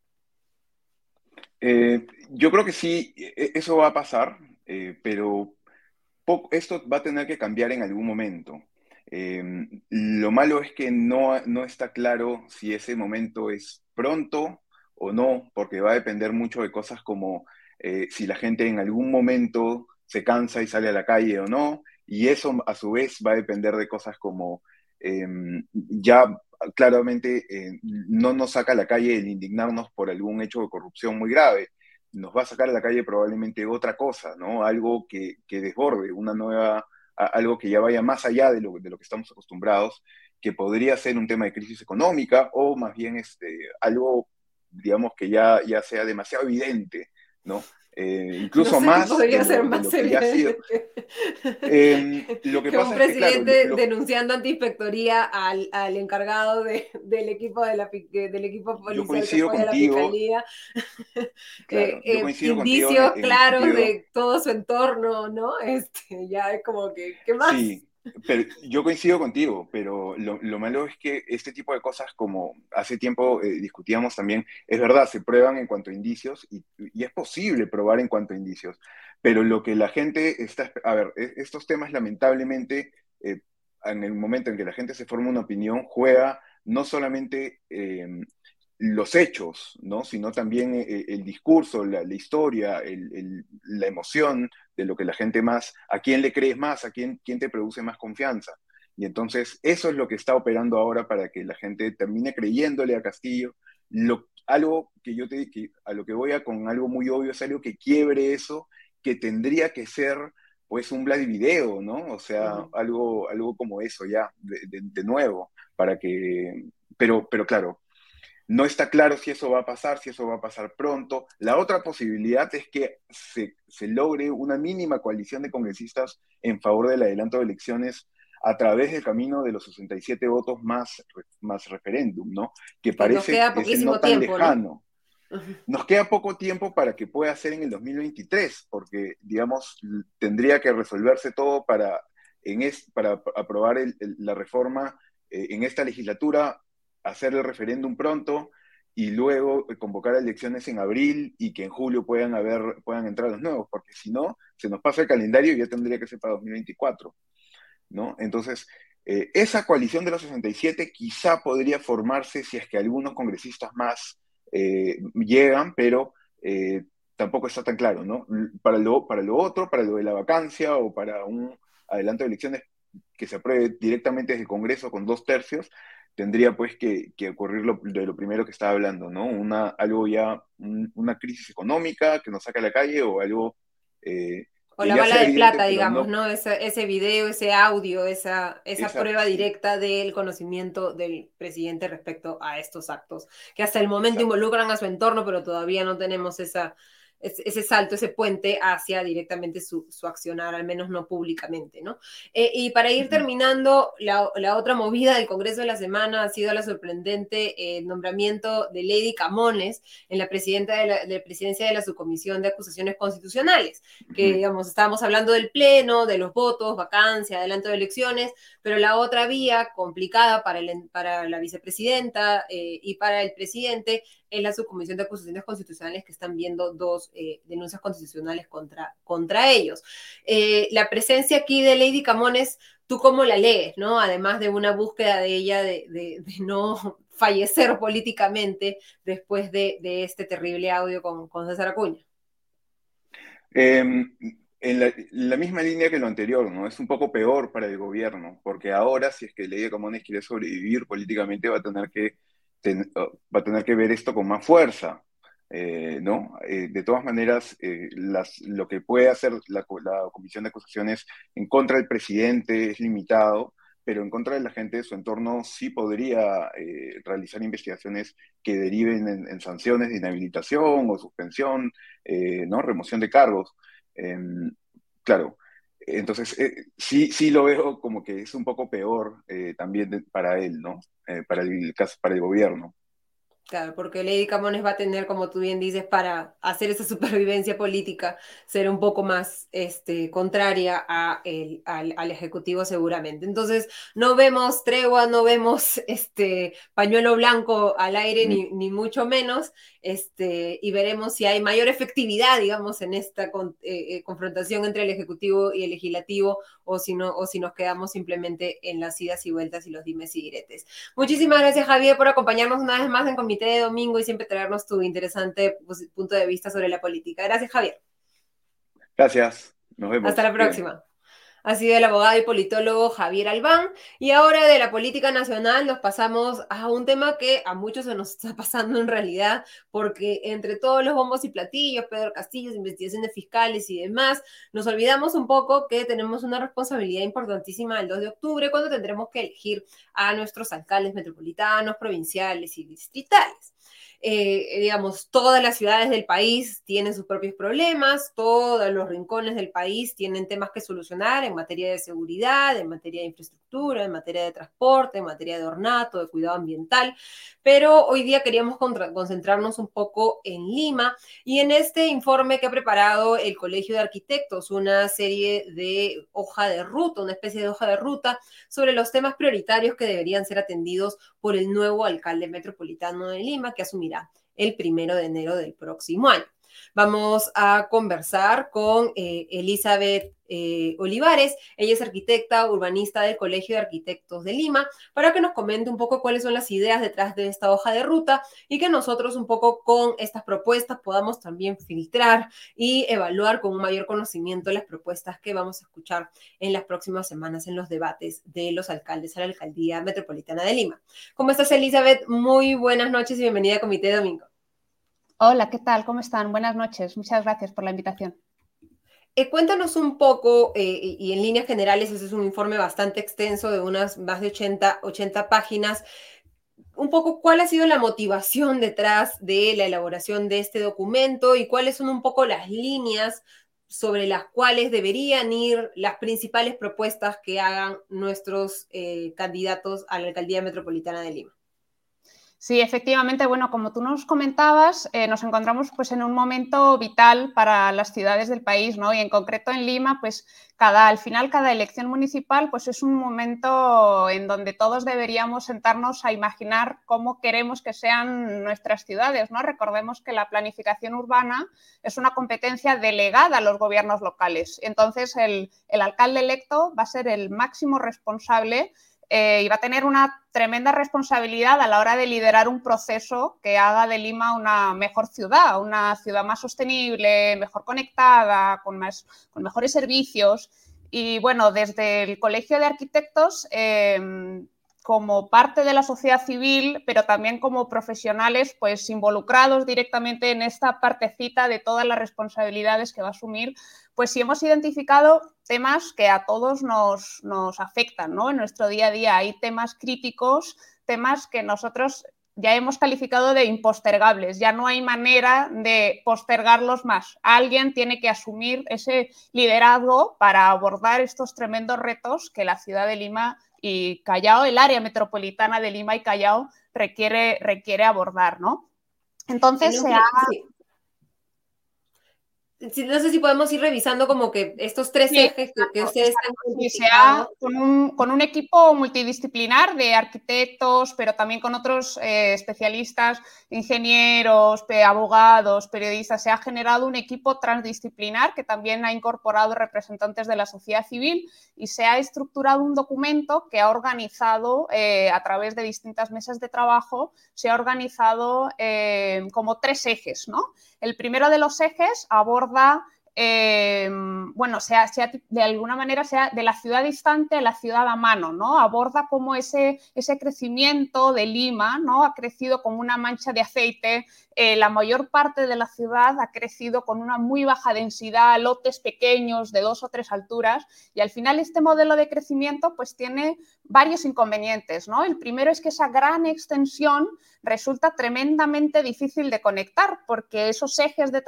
Eh, yo creo que sí, e, eso va a pasar, eh, pero esto va a tener que cambiar en algún momento. Eh, lo malo es que no, no está claro si ese momento es pronto o no, porque va a depender mucho de cosas como eh, si la gente en algún momento se cansa y sale a la calle o no, y eso a su vez va a depender de cosas como em, ya claramente eh, no nos saca a la calle el indignarnos por algún hecho de corrupción muy grave, nos va a sacar a la calle probablemente otra cosa, ¿no? Algo que, que desborde, una nueva, algo que ya vaya más allá de lo, de lo que estamos acostumbrados, que podría ser un tema de crisis económica o más bien este, algo digamos que ya, ya sea demasiado evidente, ¿no? Eh, incluso más. Podría ser más evidente. Eh, lo que, un presidente denunciando antiinspectoría al, al encargado de, del equipo de la del equipo policial yo coincido contigo, la fiscalía. Claro, yo coincido indicios claros de todo su entorno, ¿no? Este, ya es como que, ¿qué más? Sí. Pero yo coincido contigo, pero lo, lo, malo es que este tipo de cosas, como hace tiempo eh, discutíamos también, es verdad, se prueban en cuanto a indicios y, es posible probar en cuanto a indicios, pero lo que la gente está, a ver, e, estos temas lamentablemente, eh, en el momento en que la gente se forma una opinión, juega no solamente eh, los hechos, ¿no? sino también eh, el, discurso, la, la historia, el, el, la emoción de lo que la gente más, a quién le crees más, a quién, quién te produce más confianza. Y entonces eso es lo que está operando ahora para que la gente termine creyéndole a Castillo. Lo, algo que yo te que a lo que voy a con algo muy obvio es algo que quiebre eso, que tendría que ser pues un Vladivideo, ¿no? O sea, uh -huh. algo, algo como eso ya, de, de, de, nuevo, para que, pero, pero claro, no está claro si eso va a pasar, si eso va a pasar pronto. La otra posibilidad es que se, se, logre una mínima coalición de congresistas en favor del adelanto de elecciones a través del camino de los 67 votos más, más referéndum, ¿no? Que parece que no tan tiempo, lejano. ¿no? Nos queda poco tiempo para que pueda ser en el 2023, porque, digamos, tendría que resolverse todo para, en es, para aprobar el, el, la reforma eh, en esta legislatura hacer el referéndum pronto y luego convocar elecciones en abril y que en julio puedan, haber, puedan entrar los nuevos, porque si no, se nos pasa el calendario y ya tendría que ser para 2024. ¿no? Entonces, eh, esa coalición de los 67 quizá podría formarse si es que algunos congresistas más eh, llegan, pero eh, tampoco está tan claro, ¿no? Para lo, para lo otro, para lo de la vacancia o para un adelanto de elecciones que se apruebe directamente desde el Congreso con dos tercios, tendría pues que, que ocurrir lo, de lo primero que estaba hablando, ¿no? Una, algo ya, un, una crisis económica que nos saca a la calle o algo... Eh, o la bala de plata, digamos, ¿no? ¿no? Ese, ese, video, ese audio, esa, esa prueba directa del conocimiento del presidente respecto a estos actos, que hasta el momento Exacto. involucran a su entorno, pero todavía no tenemos esa, ese salto, ese puente hacia directamente su, su accionar, al menos no públicamente, ¿no? Eh, y para ir terminando, la, la, otra movida del Congreso de la semana ha sido la sorprendente eh, nombramiento de Lady Camones en la presidenta de la, de presidencia de la Subcomisión de Acusaciones Constitucionales, que, digamos, estábamos hablando del Pleno, de los votos, vacancia, adelanto de elecciones, pero la otra vía complicada para, el, para la vicepresidenta eh, y para el presidente es la Subcomisión de Acusaciones Constitucionales que están viendo dos eh, denuncias constitucionales contra, contra ellos. Eh, la presencia aquí de Lady Camones, ¿tú cómo la lees? ¿no? Además de una búsqueda de ella de, de, de no fallecer políticamente después de, de, este terrible audio con, César Acuña. Eh, en la, misma línea que lo anterior, ¿no? Es un poco peor para el gobierno, porque ahora, si es que Lady Camones quiere sobrevivir políticamente, va a tener que, ten, va a tener que ver esto con más fuerza. ¿no? de todas maneras, las, lo que puede hacer la, Comisión de Acusaciones en contra del presidente es limitado, pero en contra de la gente de su entorno sí podría realizar investigaciones que deriven en, sanciones de inhabilitación o suspensión, ¿no? Remoción de cargos. Em, claro, entonces, eh, sí, sí lo veo como que es un poco peor eh, también para él, ¿no? Eh, para, el, para el gobierno. Claro, porque Lady Camones va a tener, como tú bien dices, para hacer esa supervivencia política, ser un poco más este, contraria a el, al, Ejecutivo seguramente. Entonces, no vemos tregua, no vemos este pañuelo blanco al aire, ni, ni mucho menos, este, y veremos si hay mayor efectividad, digamos, en esta eh, eh, confrontación entre el Ejecutivo y el Legislativo, o si, no, o si nos quedamos simplemente en las idas y vueltas y los dimes y diretes. Muchísimas gracias, Javier, por acompañarnos una vez más en Comité de Domingo y siempre traernos tu interesante pues, punto de vista sobre la política. Gracias, Javier. Gracias. Nos vemos. Hasta la próxima ha sido el abogado y politólogo Javier Albán. Y ahora de la política nacional nos pasamos a un tema que a muchos se nos está pasando en realidad, porque entre todos los bombos y platillos, Pedro Castillo, investigaciones fiscales y demás, nos olvidamos un poco que tenemos una responsabilidad importantísima el 2 de octubre, cuando tendremos que elegir a nuestros alcaldes metropolitanos, provinciales y distritales. Eh, digamos, todas las ciudades del país tienen sus propios problemas, todos los rincones del país tienen temas que solucionar en materia de seguridad, en materia de infraestructura, en materia de transporte, en materia de ornato, de cuidado ambiental, pero hoy día queríamos concentrarnos un poco en Lima y en este informe que ha preparado el Colegio de Arquitectos, una serie de hoja de ruta, una especie de hoja de ruta sobre los temas prioritarios que deberían ser atendidos por el nuevo alcalde metropolitano de Lima, que asumirá el primero de enero del próximo año. Vamos a conversar con eh, Elizabeth eh, Olivares. Ella es arquitecta urbanista del Colegio de Arquitectos de Lima, para que nos comente un poco cuáles son las ideas detrás de esta hoja de ruta y que nosotros un poco con estas propuestas podamos también filtrar y evaluar con un mayor conocimiento las propuestas que vamos a escuchar en las próximas semanas en los debates de los alcaldes a la Alcaldía Metropolitana de Lima. ¿Cómo estás, Elizabeth? Muy buenas noches y bienvenida a Comité Domingo. Hola, ¿qué tal? ¿Cómo están? Buenas noches. Muchas gracias por la invitación. Eh, cuéntanos un poco, eh, y en líneas generales, ese es un informe bastante extenso de unas más de 80, 80 páginas, un poco cuál ha sido la motivación detrás de la elaboración de este documento y cuáles son un poco las líneas sobre las cuales deberían ir las principales propuestas que hagan nuestros eh, candidatos a la alcaldía metropolitana de Lima. Sí, efectivamente, bueno, como tú nos comentabas, eh, nos encontramos pues en un momento vital para las ciudades del país, ¿no? Y en concreto en Lima, pues cada, al final cada elección municipal pues es un momento en donde todos deberíamos sentarnos a imaginar cómo queremos que sean nuestras ciudades, ¿no? Recordemos que la planificación urbana es una competencia delegada a los gobiernos locales. Entonces, el, el alcalde electo va a ser el máximo responsable eh, va a tener una tremenda responsabilidad a la hora de liderar un proceso que haga de Lima una mejor ciudad, una ciudad más sostenible, mejor conectada, con, mejores servicios. Y bueno, desde el Colegio de Arquitectos, em, como parte de la sociedad civil, pero también como profesionales, pues involucrados directamente en esta partecita de todas las responsabilidades que va a asumir, pues sí hemos identificado temas que a todos nos, afectan, ¿no? En nuestro día a día hay temas críticos, temas que nosotros ya hemos calificado de impostergables, ya no hay manera de postergarlos más. Alguien tiene que asumir ese liderazgo para abordar estos tremendos retos que la ciudad de Lima y Callao, el área metropolitana de Lima y Callao requiere, requiere abordar, ¿no? Entonces se ha no sé si podemos ir revisando como que estos tres ejes que, ustedes han con un, con un, equipo multidisciplinar de arquitectos, pero también con otros eh, especialistas, ingenieros, abogados, periodistas. Se ha generado un equipo transdisciplinar que también ha incorporado representantes de la sociedad civil y se ha estructurado un documento que ha organizado eh, a través de distintas mesas de trabajo, se ha organizado eh, como tres ejes, ¿no? El primero de los ejes aborda, eh, bueno, sea, de alguna manera sea de la ciudad distante a la ciudad a mano, ¿no? Aborda cómo ese, ese crecimiento de Lima, ¿no? Ha crecido como una mancha de aceite eh, la mayor parte de la ciudad ha crecido con una muy baja densidad, lotes pequeños de dos o tres alturas y al final este modelo de crecimiento pues tiene varios inconvenientes. ¿no? El primero es que esa gran extensión resulta tremendamente difícil de conectar porque esos ejes de,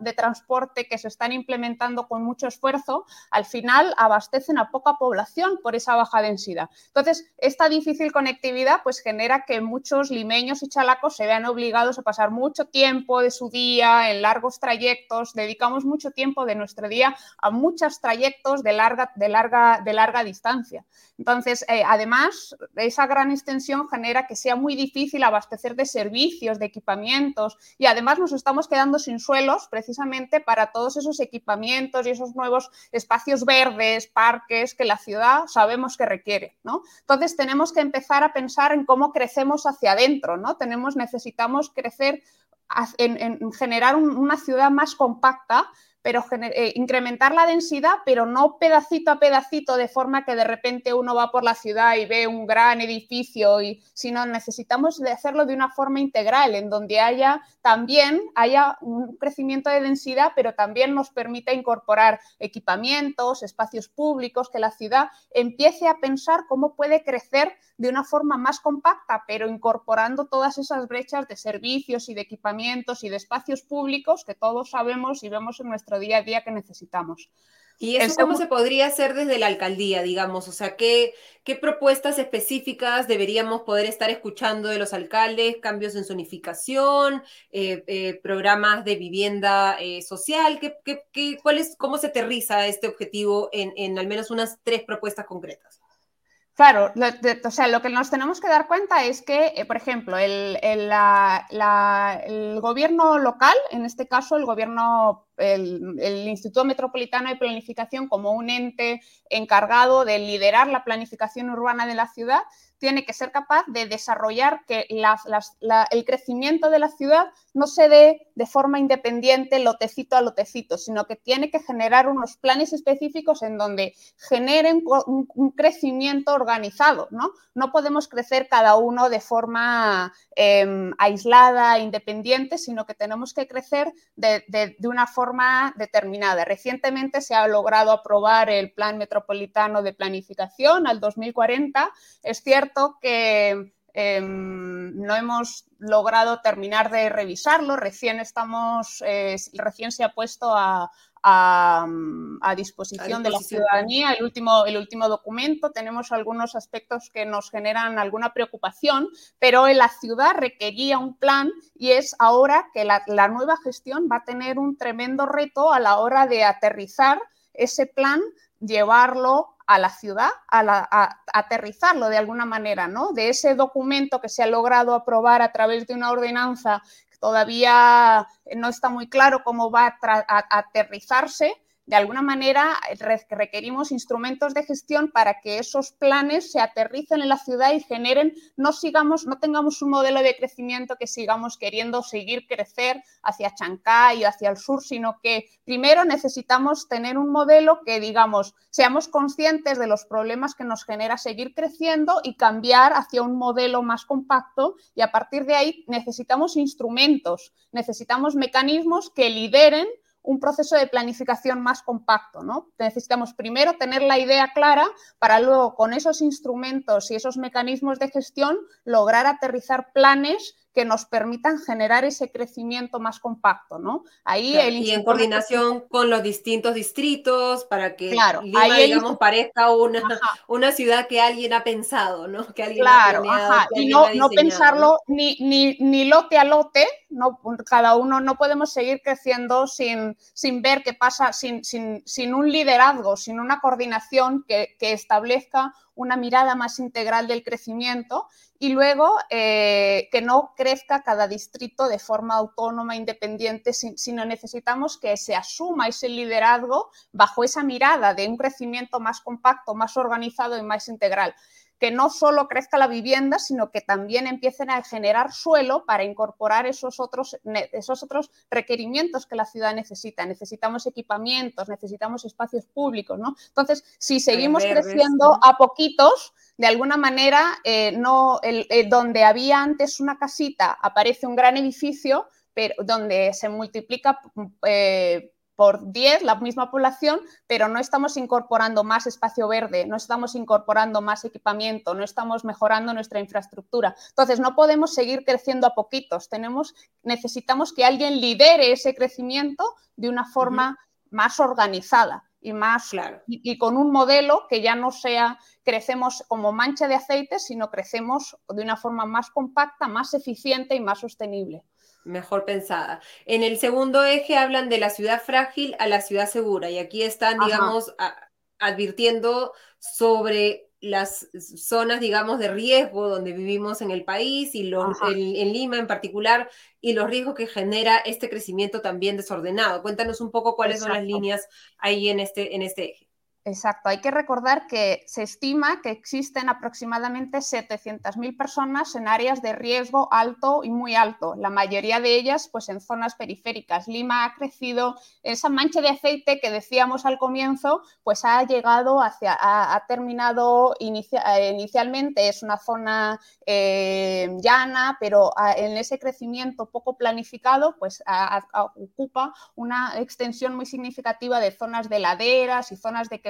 de transporte que se están implementando con mucho esfuerzo al final abastecen a poca población por esa baja densidad. Entonces, esta difícil conectividad pues genera que muchos limeños y chalacos se vean obligados a pasar mucho tiempo de su día en largos trayectos, dedicamos mucho tiempo de nuestro día a muchos trayectos de larga, de larga, de larga distancia. Entonces, eh, además, esa gran extensión genera que sea muy difícil abastecer de servicios, de equipamientos y además nos estamos quedando sin suelos precisamente para todos esos equipamientos y esos nuevos espacios verdes, parques que la ciudad sabemos que requiere, ¿no? Entonces, tenemos que empezar a pensar en cómo crecemos hacia adentro, ¿no? Tenemos, necesitamos crecer en, generar una ciudad más compacta pero eh, incrementar la densidad, pero no pedacito a pedacito, de forma que de repente uno va por la ciudad y ve un gran edificio, sino necesitamos de hacerlo de una forma integral, en donde haya también haya un crecimiento de densidad, pero también nos permita incorporar equipamientos, espacios públicos, que la ciudad empiece a pensar cómo puede crecer de una forma más compacta, pero incorporando todas esas brechas de servicios y de equipamientos y de espacios públicos que todos sabemos y vemos en nuestra día a día que necesitamos. ¿Y eso cómo se podría hacer desde la alcaldía, digamos? O sea, ¿qué, ¿qué, propuestas específicas deberíamos poder estar escuchando de los alcaldes? ¿Cambios en zonificación? Eh, eh, ¿Programas de vivienda eh, social? ¿Qué, qué, cuál es, ¿Cómo se aterriza este objetivo en, en al menos unas tres propuestas concretas? Claro, lo, o sea, lo que nos tenemos que dar cuenta es que, eh, por ejemplo, el, el, el, gobierno local, en este caso el gobierno, el, Instituto Metropolitano de Planificación como un ente encargado de liderar la planificación urbana de la ciudad, tiene que ser capaz de desarrollar que el crecimiento de la ciudad no se dé de forma independiente lotecito a lotecito, sino que tiene que generar unos planes específicos en donde generen un, crecimiento organizado. ¿no? no podemos crecer cada uno de forma em, aislada, independiente, sino que tenemos que crecer de, de una forma determinada. Recientemente se ha logrado aprobar el Plan Metropolitano de Planificación al 2040. Es cierto que em, no hemos logrado terminar de revisarlo, recién estamos, eh, recién se ha puesto a, disposición de la ciudadanía el último, el último documento. Tenemos algunos aspectos que nos generan alguna preocupación, pero en la ciudad requería un plan y es ahora que la, la nueva gestión va a tener un tremendo reto a la hora de aterrizar ese plan, llevarlo a la ciudad, a, aterrizarlo de alguna manera, ¿no? De ese documento que se ha logrado aprobar a través de una ordenanza que todavía no está muy claro cómo va a aterrizarse, de alguna manera requerimos instrumentos de gestión para que esos planes se aterricen en la ciudad y generen, no sigamos, no tengamos un modelo de crecimiento que sigamos queriendo seguir crecer hacia Chancay y hacia el sur, sino que primero necesitamos tener un modelo que, digamos, seamos conscientes de los problemas que nos genera seguir creciendo y cambiar hacia un modelo más compacto. Y a partir de ahí necesitamos instrumentos, necesitamos mecanismos que lideren un proceso de planificación más compacto. ¿no? Necesitamos primero tener la idea clara para luego con esos instrumentos y esos mecanismos de gestión lograr aterrizar planes que nos permitan generar ese crecimiento más compacto, ¿no? Ahí y en coordinación con los distintos distritos para que claro, Lima, digamos, parezca una, una ciudad que alguien ha pensado, ¿no? Que alguien claro, ha y no, no pensarlo Ni, ni, ni, lote a lote, no, cada uno no podemos seguir creciendo sin, sin ver qué pasa, sin, sin, sin un liderazgo, sin una coordinación que, que establezca una mirada más integral del crecimiento y luego eh, que no crezca cada distrito de forma autónoma, independiente, sino necesitamos que se asuma ese liderazgo bajo esa mirada de un crecimiento más compacto, más organizado y más integral que no solo crezca la vivienda, sino que también empiecen a generar suelo para incorporar esos otros, esos otros requerimientos que la ciudad necesita. Necesitamos equipamientos, necesitamos espacios públicos, ¿no? Entonces, si seguimos creciendo a poquitos, de alguna manera, eh, no, el, donde había antes una casita aparece un gran edificio, pero, donde se multiplica eh, por 10 la misma población, pero no estamos incorporando más espacio verde, no estamos incorporando más equipamiento, no estamos mejorando nuestra infraestructura. Entonces, no podemos seguir creciendo a poquitos. Tenemos, necesitamos que alguien lidere ese crecimiento de una forma más organizada y más claro. y, con un modelo que ya no sea crecemos como mancha de aceite, sino crecemos de una forma más compacta, más eficiente y más sostenible mejor pensada. En el segundo eje hablan de la ciudad frágil a la ciudad segura y aquí están, digamos, advirtiendo sobre las zonas, digamos, de riesgo donde vivimos en el país y los, en Lima en particular y los riesgos que genera este crecimiento también desordenado. Cuéntanos un poco cuáles son las líneas ahí en este, en este eje. Exacto, hay que recordar que se estima que existen aproximadamente 700.000 personas en áreas de riesgo alto y muy alto, la mayoría de ellas pues en zonas periféricas. Lima ha crecido, esa mancha de aceite que decíamos al comienzo, pues ha llegado hacia, ha, terminado eh, inicialmente, es una zona eh, llana, pero ah, en ese crecimiento poco planificado pues ocupa una extensión muy significativa de zonas de laderas y zonas de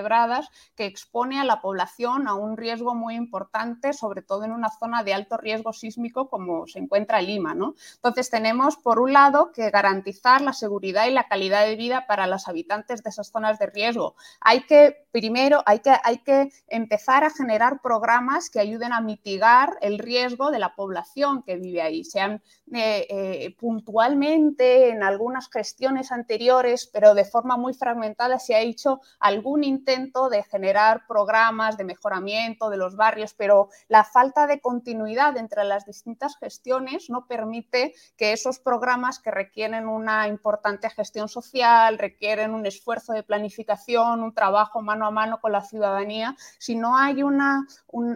expone a la población a un riesgo muy importante, sobre todo en una zona de alto riesgo sísmico como se encuentra Lima. ¿no? Entonces tenemos, por un lado, que garantizar la seguridad y la calidad de vida para los habitantes de esas zonas de riesgo. Hay que, primero, hay que, hay que empezar a generar programas que ayuden a mitigar el riesgo de la población que vive ahí, sean eh, eh, puntualmente en algunas gestiones anteriores, pero de forma muy fragmentada, se ha hecho algún intento de generar programas de mejoramiento de los barrios, pero la falta de continuidad entre las distintas gestiones no permite que esos programas que requieren una importante gestión social, requieren un esfuerzo de planificación, un trabajo mano a mano con la ciudadanía, si no hay una,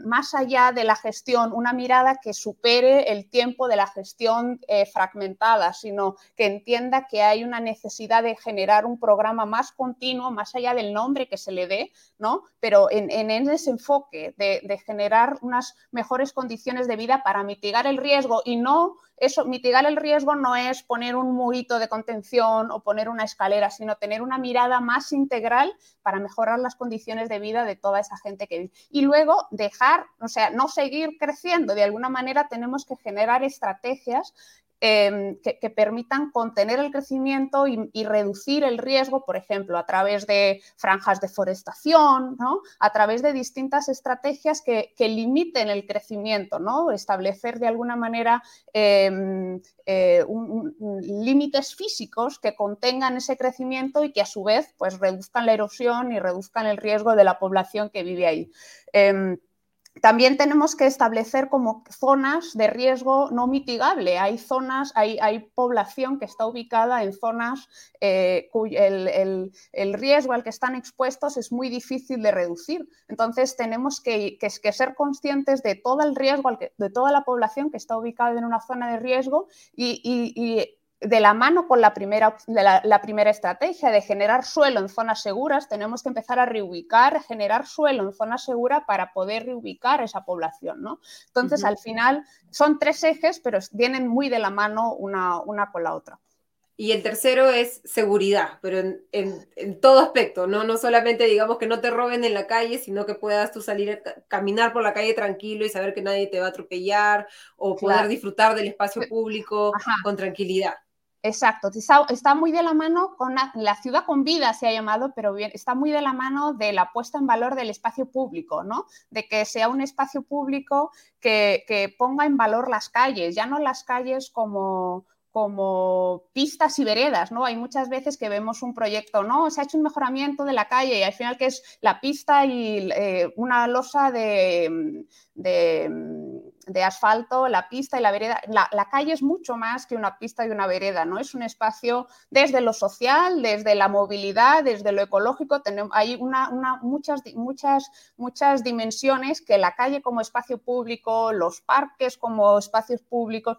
más allá de la gestión, una mirada que supere el tiempo de la gestión eh, fragmentada, sino que entienda que hay una necesidad de generar un programa más continuo, más allá del nombre que se le ¿no? Pero en, ese enfoque de, generar unas mejores condiciones de vida para mitigar el riesgo y no eso, mitigar el riesgo no es poner un murito de contención o poner una escalera, sino tener una mirada más integral para mejorar las condiciones de vida de toda esa gente que vive. Y luego dejar, o sea, no seguir creciendo. De alguna manera tenemos que generar estrategias Em, que, permitan contener el crecimiento y, reducir el riesgo, por ejemplo, a través de franjas de forestación, a través de distintas estrategias que, limiten el crecimiento, ¿no? establecer de alguna manera em, eh, límites físicos que contengan ese crecimiento y que a su vez pues, reduzcan la erosión y reduzcan el riesgo de la población que vive ahí. También tenemos que establecer como zonas de riesgo no mitigable. Hay zonas, hay, población que está ubicada en zonas eh, cuyo el, riesgo al que están expuestos es muy difícil de reducir. Entonces tenemos que, ser conscientes de todo el riesgo, de toda la población que está ubicada en una zona de riesgo y de la mano con la primera, la, primera estrategia de generar suelo en zonas seguras, tenemos que empezar a reubicar, generar suelo en zona segura para poder reubicar esa población. ¿no? Entonces, al final, son tres ejes, pero vienen muy de la mano una, una con la otra. Y el tercero es seguridad, pero en, todo aspecto, ¿no? No solamente digamos que no te roben en la calle, sino que puedas tú salir a caminar por la calle tranquilo y saber que nadie te va a atropellar o poder disfrutar del espacio público con tranquilidad. Exacto, está, muy de la mano con la, ciudad con vida, se ha llamado, pero bien, está muy de la mano de la puesta en valor del espacio público, ¿no? De que sea un espacio público que, que ponga en valor las calles, ya no las calles como, como pistas y veredas, ¿no? Hay muchas veces que vemos un proyecto, ¿no? Se ha hecho un mejoramiento de la calle y al final que es la pista y eh, una losa de, de asfalto, la pista y la vereda. La, calle es mucho más que una pista y una vereda, ¿no? Es un espacio desde lo social, desde la movilidad, desde lo ecológico. Tenemos, hay muchas, muchas, muchas dimensiones que la calle como espacio público, los parques como espacios públicos,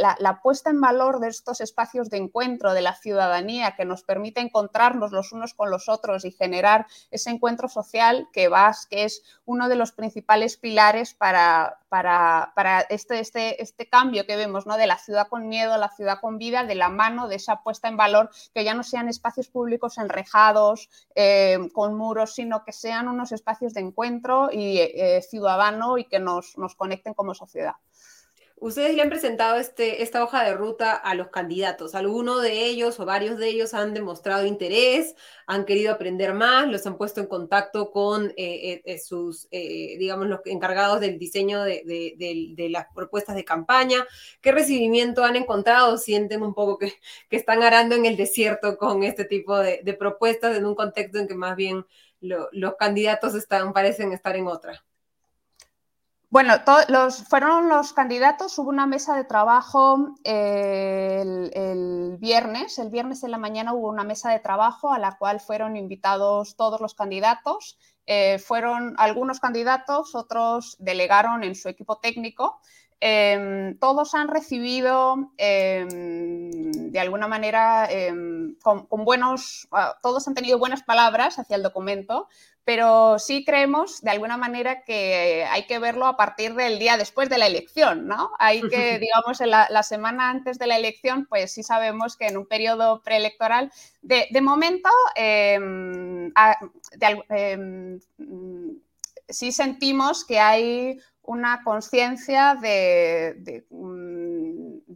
la, puesta en valor de estos espacios de encuentro de la ciudadanía que nos permite encontrarnos los unos con los otros y generar ese encuentro social que, es uno de los principales pilares para para, este, este, este cambio que vemos, ¿no? De la ciudad con miedo a la ciudad con vida, de la mano de esa puesta en valor, que ya no sean espacios públicos enrejados, eh, con muros, sino que sean unos espacios de encuentro y eh, ciudadano y que nos, nos conecten como sociedad. Ustedes le han presentado este, esta hoja de ruta a los candidatos. Algunos de ellos o varios de ellos han demostrado interés, han querido aprender más, los han puesto en contacto con eh, eh, sus, eh, digamos, los encargados del diseño de, las propuestas de campaña. ¿Qué recibimiento han encontrado? ¿Sienten un poco que, están arando en el desierto con este tipo de, propuestas en un contexto en que más bien los candidatos están, parecen estar en otra? Bueno, los, fueron los candidatos, hubo una mesa de trabajo eh, el, viernes, el viernes en la mañana hubo una mesa de trabajo a la cual fueron invitados todos los candidatos, eh, fueron algunos candidatos, otros delegaron en su equipo técnico, em, todos han recibido em, de alguna manera em, con, buenos, ah, todos han tenido buenas palabras hacia el documento, pero sí creemos de alguna manera que hay que verlo a partir del día después de la elección, ¿no? Hay que, digamos, en la, semana antes de la elección, pues sí sabemos que en un periodo preelectoral, de, momento, em, em, sí sentimos que hay una conciencia de,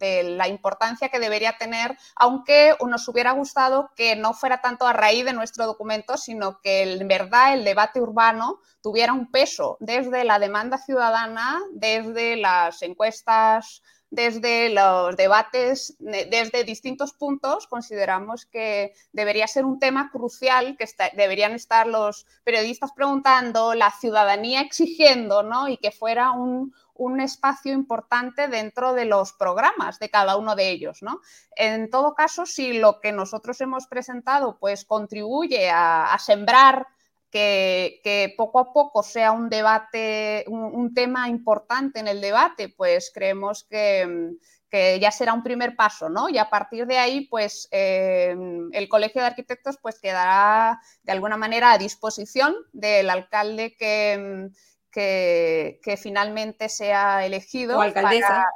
de, la importancia que debería tener, aunque nos hubiera gustado que no fuera tanto a raíz de nuestro documento, sino que en verdad el debate urbano tuviera un peso desde la demanda ciudadana, desde las encuestas desde los debates, desde distintos puntos, consideramos que debería ser un tema crucial, que deberían estar los periodistas preguntando, la ciudadanía exigiendo, ¿no? Y que fuera un, espacio importante dentro de los programas de cada uno de ellos, ¿no? En todo caso, si lo que nosotros hemos presentado pues contribuye a sembrar que, poco a poco sea un debate, un, tema importante en el debate, pues creemos que, ya será un primer paso, ¿no? Y a partir de ahí, pues eh, el Colegio de Arquitectos pues quedará de alguna manera a disposición del alcalde que, que, finalmente sea elegido. O alcaldesa.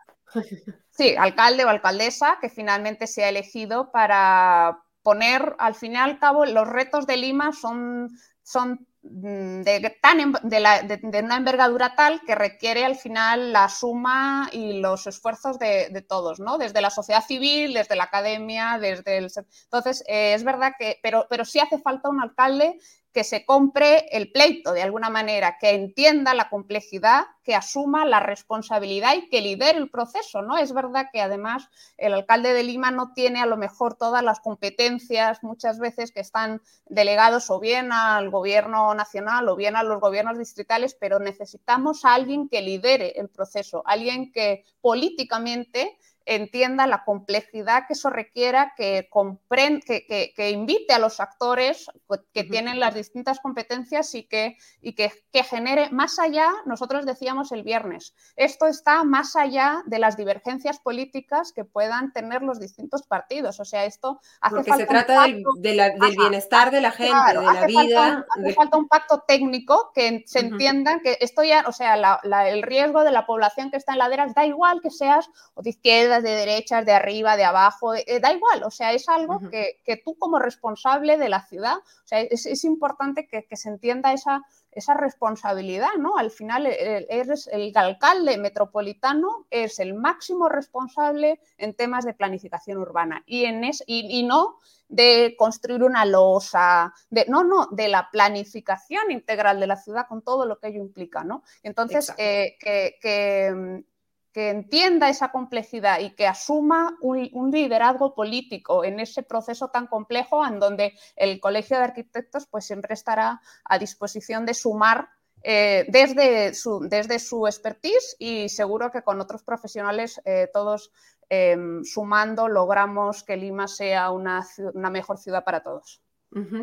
sí, alcalde o alcaldesa que finalmente sea elegido para poner, al fin y al cabo, los retos de Lima son son mm, de, tan, de, una envergadura tal que requiere al final la suma y los esfuerzos de, todos, ¿no? Desde la sociedad civil, desde la academia, desde el... Entonces, eh, es verdad que, pero, pero sí hace falta un alcalde que se compre el pleito de alguna manera, que entienda la complejidad, que asuma la responsabilidad y que lidere el proceso, ¿no? Es verdad que además el alcalde de Lima no tiene a lo mejor todas las competencias muchas veces que están delegados o bien al gobierno nacional o bien a los gobiernos distritales, pero necesitamos a alguien que lidere el proceso, alguien que políticamente entienda la complejidad que eso requiera, que, que, que, invite a los actores que tienen las distintas competencias y, que, y que, genere más allá, nosotros decíamos el viernes, esto está más allá de las divergencias políticas que puedan tener los distintos partidos. O sea, esto hace Porque se trata del, bienestar de la gente, de la vida. hace falta un pacto técnico que se entienda que esto ya, o sea, el riesgo de la población que está en laderas da igual que seas o de izquierda de derechas, de arriba, de abajo, eh, da igual, o sea, es algo que, tú como responsable de la ciudad, o sea, es, importante que, se entienda esa, esa responsabilidad, ¿no? Al final, el, eres el alcalde metropolitano es el máximo responsable en temas de planificación urbana y, en es, y, no de construir una losa, de, no, no, de la planificación integral de la ciudad con todo lo que ello implica, ¿no? Entonces, eh, que, que entienda esa complejidad y que asuma un, liderazgo político en ese proceso tan complejo en donde el Colegio de Arquitectos pues siempre estará a disposición de sumar eh, desde, su, desde su expertise y seguro que con otros profesionales eh, todos em, sumando logramos que Lima sea una mejor ciudad para todos.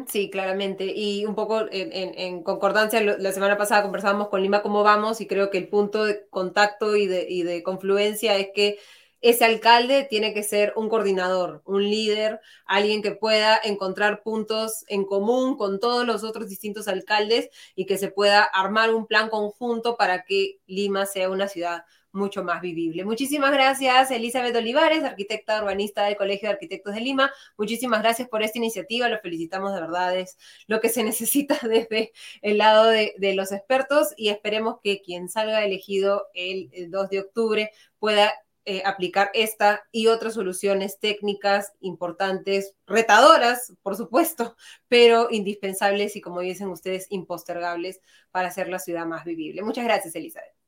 Sí, claramente. Y un poco en, concordancia, la semana pasada conversábamos con Lima cómo vamos y creo que el punto de contacto y de, y de confluencia es que ese alcalde tiene que ser un coordinador, un líder, alguien que pueda encontrar puntos en común con todos los otros distintos alcaldes y que se pueda armar un plan conjunto para que Lima sea una ciudad mucho más vivible. Muchísimas gracias, Elizabeth Olivares, arquitecta urbanista del Colegio de Arquitectos de Lima. Muchísimas gracias por esta iniciativa, lo felicitamos de verdad, es lo que se necesita desde el lado de, los expertos y esperemos que quien salga elegido el, 2 de octubre pueda eh, aplicar esta y otras soluciones técnicas importantes, retadoras, por supuesto, pero indispensables y, como dicen ustedes, impostergables para hacer la ciudad más vivible. Muchas gracias, Elizabeth.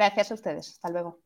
Gracias a ustedes. Hasta luego.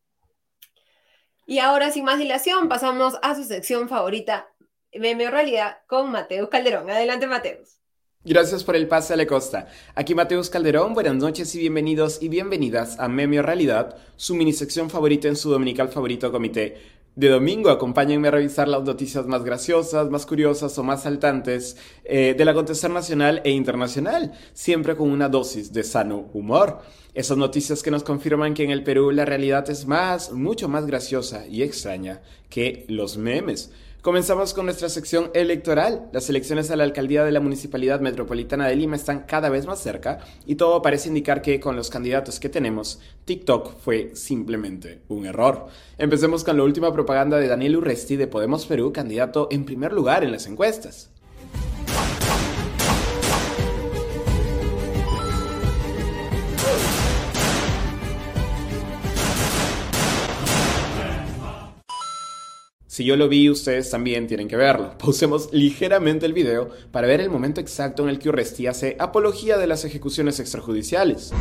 Y ahora, sin más dilación, pasamos a su sección favorita, Meme Realidad, con Mateus Calderón. Adelante, Mateus. Gracias por el pase a la costa. Aquí Mateus Calderón, buenas noches y bienvenidos y bienvenidas a Meme Realidad, su mini sección favorita en su dominical favorito comité. De domingo, acompáñenme a revisar las noticias más graciosas, más curiosas o más saltantes eh, del acontecer nacional e internacional, siempre con una dosis de sano humor. Esas noticias que nos confirman que en el Perú la realidad es más, mucho más graciosa y extraña que los memes. Comenzamos con nuestra sección electoral. Las elecciones a la alcaldía de la Municipalidad Metropolitana de Lima están cada vez más cerca y todo parece indicar que con los candidatos que tenemos, TikTok fue simplemente un error. Empecemos con la última propaganda de Daniel Urresti de Podemos Perú, candidato en primer lugar en las encuestas. Si yo lo vi, ustedes también tienen que verlo. Pausemos ligeramente el video para ver el momento exacto en el que Urresti hace apología de las ejecuciones extrajudiciales.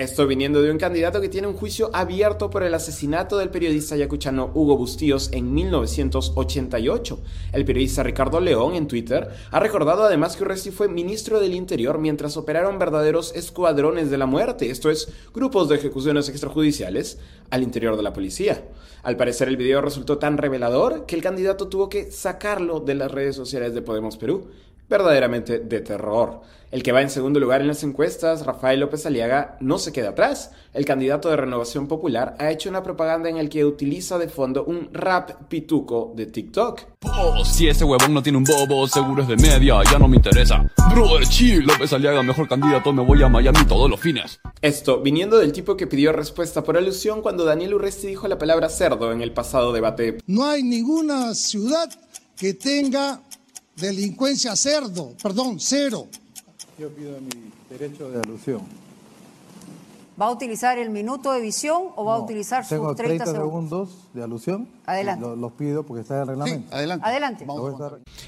Esto viniendo de un candidato que tiene un juicio abierto por el asesinato del periodista yacuchano Hugo Bustíos en 1988. El periodista Ricardo León en Twitter ha recordado además que Urresti fue ministro del Interior mientras operaron verdaderos escuadrones de la muerte, esto es, grupos de ejecuciones extrajudiciales al interior de la policía. Al parecer el video resultó tan revelador que el candidato tuvo que sacarlo de las redes sociales de Podemos Perú verdaderamente de terror. El que va en segundo lugar en las encuestas, Rafael López Aliaga, no se queda atrás. El candidato de Renovación Popular ha hecho una propaganda en el que utiliza de fondo un rap pituco de TikTok. Oh, si ese huevón no tiene un bobo, seguro es de media, ya no me interesa. Brother, chill, López Aliaga, mejor candidato, me voy a Miami todos los fines. Esto, viniendo del tipo que pidió respuesta por alusión cuando Daniel Urresti dijo la palabra cerdo en el pasado debate. No hay ninguna ciudad que tenga Delincuencia cerdo, perdón, cero. Yo pido mi derecho de alusión. ¿Va a utilizar el minuto de visión o va a utilizar sus 30, segundos. de alusión. Adelante. Los, pido porque está en el reglamento. adelante. Adelante.